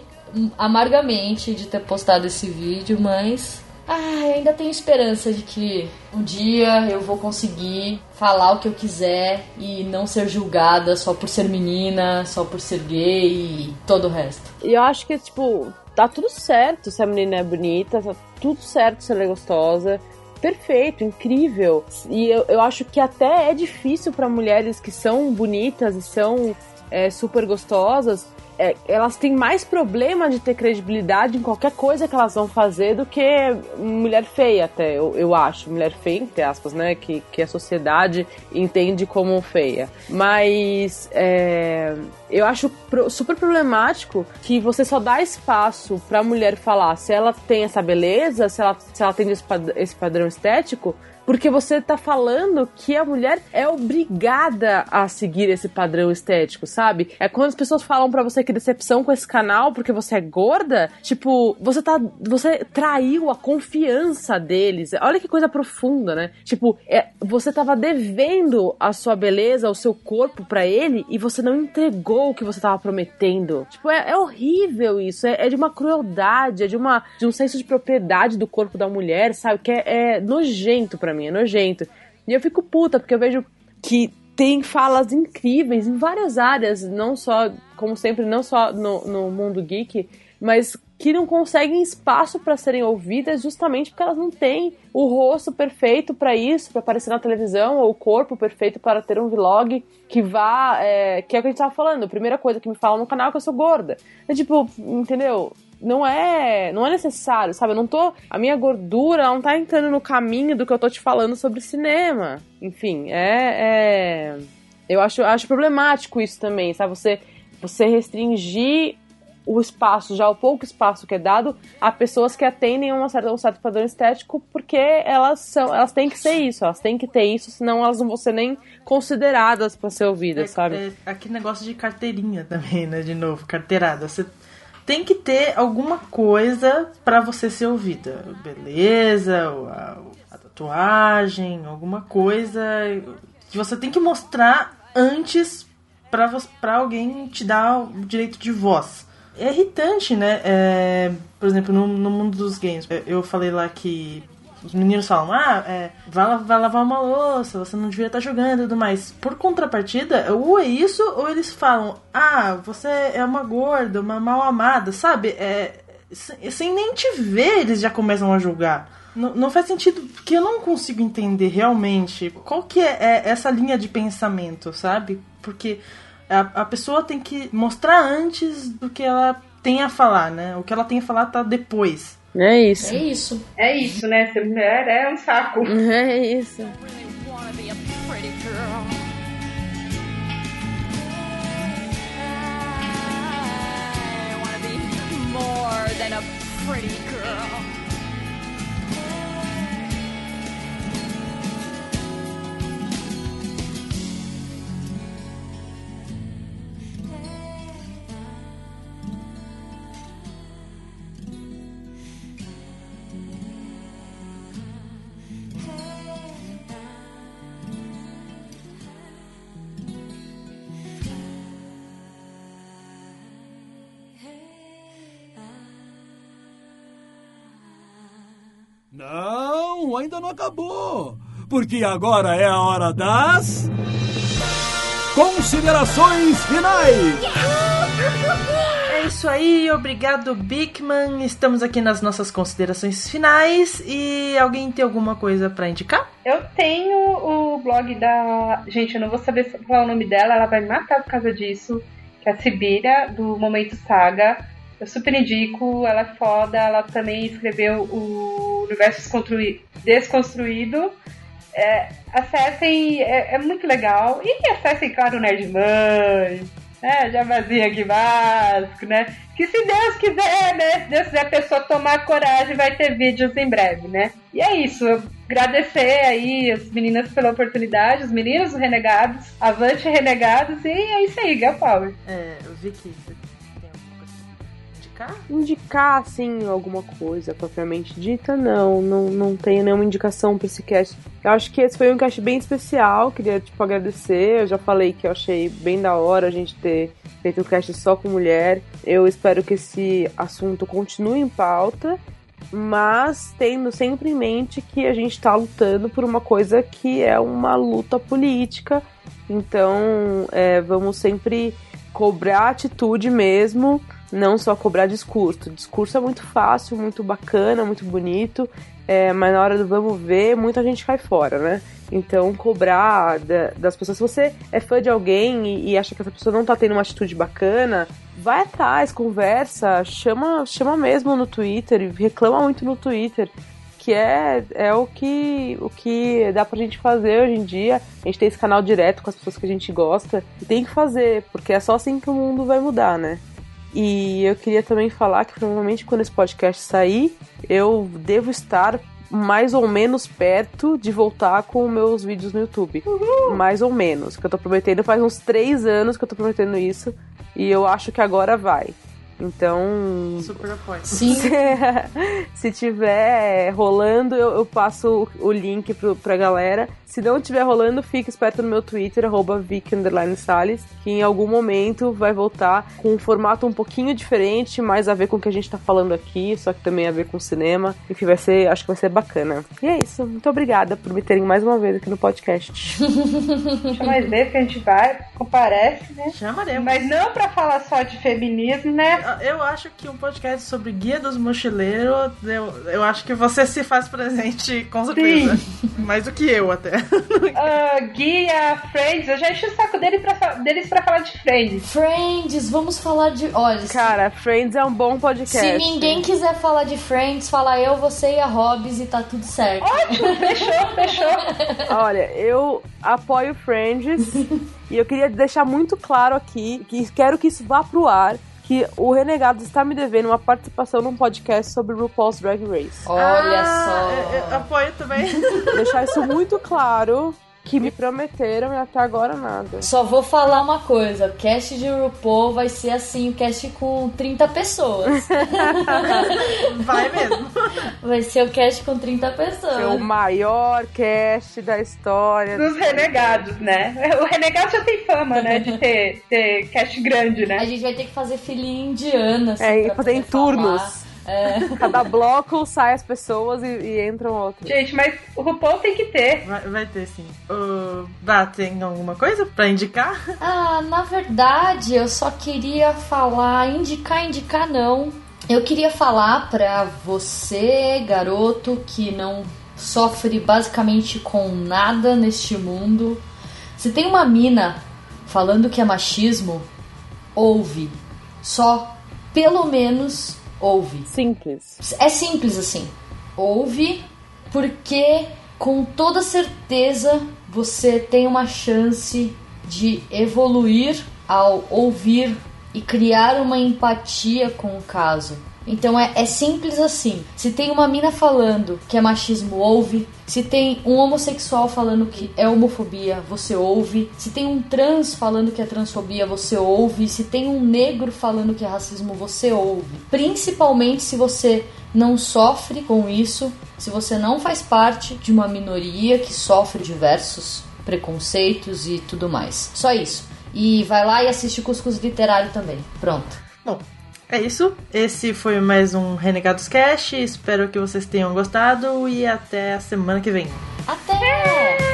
amargamente de ter postado esse vídeo, mas. Ai, ainda tenho esperança de que um dia eu vou conseguir falar o que eu quiser e não ser julgada só por ser menina, só por ser gay e todo o resto. E eu acho que, tipo, tá tudo certo se a menina é bonita, tá tudo certo se ela é gostosa. Perfeito, incrível. E eu, eu acho que até é difícil pra mulheres que são bonitas e são é, super gostosas. É, elas têm mais problema de ter credibilidade em qualquer coisa que elas vão fazer do que mulher feia, até, eu, eu acho. Mulher feia, entre aspas, né? Que, que a sociedade entende como feia. Mas é, eu acho super problemático que você só dá espaço pra mulher falar se ela tem essa beleza, se ela, se ela tem esse, esse padrão estético, porque você tá falando que a mulher é obrigada a seguir esse padrão estético, sabe? É quando as pessoas falam pra você que decepção com esse canal porque você é gorda, tipo, você tá. Você traiu a confiança deles. Olha que coisa profunda, né? Tipo, é, você tava devendo a sua beleza, o seu corpo pra ele e você não entregou o que você tava prometendo. Tipo, é, é horrível isso. É, é de uma crueldade, é de, uma, de um senso de propriedade do corpo da mulher, sabe? Que é, é nojento pra mim, é nojento. E eu fico puta, porque eu vejo que tem falas incríveis em várias áreas, não só, como sempre, não só no, no mundo geek, mas que não conseguem espaço para serem ouvidas justamente porque elas não têm o rosto perfeito para isso, para aparecer na televisão, ou o corpo perfeito para ter um vlog que vá. é, que é o que a gente tava falando. A primeira coisa que me falam no canal é que eu sou gorda. É tipo, entendeu? Não é, não é necessário, sabe? Eu não tô. A minha gordura não tá entrando no caminho do que eu tô te falando sobre cinema. Enfim, é. é eu acho, acho problemático isso também, sabe? Você, você restringir o espaço, já o pouco espaço que é dado, a pessoas que atendem a uma certa, um certo padrão estético, porque elas são, elas têm que ser isso, elas têm que ter isso, senão elas não vão ser nem consideradas para ser ouvidas, sabe? É, aquele negócio de carteirinha também, né? De novo, carteirada. Você tem que ter alguma coisa pra você ser ouvida. Beleza, a, a tatuagem, alguma coisa que você tem que mostrar antes pra alguém te dar o direito de voz. É irritante, né? É, por exemplo, no, no mundo dos games, eu falei lá que os meninos falam, ah, é, vai, vai lavar uma louça, você não devia estar jogando e tudo mais. Por contrapartida, ou é isso, ou eles falam, ah, você é uma gorda, uma mal amada, sabe? É, sem, sem nem te ver, eles já começam a julgar. Não, não faz sentido, porque eu não consigo entender realmente qual que é, é essa linha de pensamento, sabe? Porque a, a pessoa tem que mostrar antes do que ela tem a falar, né? O que ela tem a falar tá depois. É isso. É isso. É isso, né? Ser mulher é um saco. <laughs> É isso. more than a pretty girl. Não, ainda não acabou. Porque agora é a hora das. Considerações finais! É isso aí, obrigado Bigman. Estamos aqui nas nossas considerações finais e alguém tem alguma coisa pra indicar? Eu tenho o blog da. Gente, eu não vou saber falar o nome dela, ela vai me matar por causa disso. Que é a Sibíria, do Momento Saga. Eu super indico, ela é foda. Ela também escreveu o Universo Desconstruído. É, acessem, é, é muito legal. E acessem, claro, o Nerdman. Né, Javazinho aqui básico, né? Que se Deus quiser, né? Se Deus quiser a pessoa tomar coragem, vai ter vídeos em breve, né? E é isso. Agradecer aí as meninas pela oportunidade, os meninos, os renegados, avante renegados, e é isso aí, Girl Power. É, Vicky, indicar? Indicar, assim, alguma coisa propriamente dita, não. Não, não tenho nenhuma indicação pra esse cast. Eu acho que esse foi um cast bem especial. Queria, tipo, agradecer. Eu já falei que eu achei bem da hora a gente ter feito um cast só com mulher. Eu espero que esse assunto continue em pauta. Mas tendo sempre em mente que a gente tá lutando por uma coisa que é uma luta política. Então, é, vamos sempre cobrar atitude mesmo, não só cobrar discurso. Discurso é muito fácil, muito bacana, muito bonito, é, mas na hora do vamos ver, muita gente cai fora, né? Então, cobrar da- das pessoas. Se você é fã de alguém e, e acha que essa pessoa não tá tendo uma atitude bacana, vai atrás, conversa, chama, chama mesmo no Twitter, reclama muito no Twitter que é, é o que o que dá pra gente fazer hoje em dia. A gente tem esse canal direto com as pessoas que a gente gosta e tem que fazer, porque é só assim que o mundo vai mudar, né? E eu queria também falar que provavelmente quando esse podcast sair, eu devo estar mais ou menos perto de voltar com meus vídeos no YouTube. Mais ou menos. Que eu tô prometendo faz uns três anos que eu tô prometendo isso. E eu acho que agora vai. Então, Super apoio. Sim. se, <laughs> se tiver rolando, eu, eu passo o, o link pro, pra galera. Se não tiver rolando, fique esperto no meu Twitter, arroba Salles, que em algum momento vai voltar com um formato um pouquinho diferente, mais a ver com o que a gente tá falando aqui, só que também a ver com cinema. Enfim, vai ser, acho que vai ser bacana. E é isso. Muito obrigada por me terem mais uma vez aqui no podcast. Deixa nós ver que a gente vai, comparece, né? Chamaremos. Mas não pra falar só de feminismo, né? Eu acho que um podcast sobre Guia dos Mochileiros, eu, eu acho que você se faz presente com certeza. Mais do que eu até. Ah, Guia, Friends, eu já enchi o saco dele pra, deles pra falar de Friends. Friends, vamos falar de. Olha, se- Cara, Friends é um bom podcast. se ninguém quiser falar de Friends, fala eu, você e a Hobbs e tá tudo certo. Ótimo, fechou, fechou. Olha, eu apoio Friends <laughs> e eu queria deixar muito claro aqui que quero que isso vá pro ar. Que o Renegado está me devendo uma participação num podcast sobre RuPaul's Drag Race. Olha Ah, só. eu- eu apoio também. Deixar isso muito claro que me prometeram e até agora nada. Só vou falar uma coisa, o cast de RuPaul vai ser assim, o cast com 30 pessoas. <laughs> Vai mesmo. Vai ser o cast com 30 É o pessoas. maior cast da história. Dos renegados, né? O renegado já tem fama, né? De ter, ter cast grande, A né? gente vai ter que fazer filinha indiana, assim, É, e fazer em poder falar. É. Cada bloco sai as pessoas e, e entram outras. Gente, mas o RuPaul tem que ter. Vai, vai ter sim. Uh, Bah, tem alguma coisa pra indicar? Ah, na verdade, eu só queria falar, indicar, indicar não. Eu queria falar pra você, garoto, que não sofre basicamente com nada neste mundo. Se tem uma mina falando que é machismo, ouve. Só, pelo menos, ouve. Simples. É simples assim. Ouve, porque com toda certeza você tem uma chance de evoluir ao ouvir e criar uma empatia com o caso. Então é, é simples assim. Se tem uma mina falando que é machismo, ouve. Se tem um homossexual falando que é homofobia, você ouve. Se tem um trans falando que é transfobia, você ouve. Se tem um negro falando que é racismo, você ouve. Principalmente se você não sofre com isso, se você não faz parte de uma minoria que sofre diversos preconceitos e tudo mais. Só isso. E vai lá e assiste Cuscuz Literário também. Pronto. Bom, é isso. Esse foi mais um Renegados Cash. Espero que vocês tenham gostado e até a semana que vem. Até!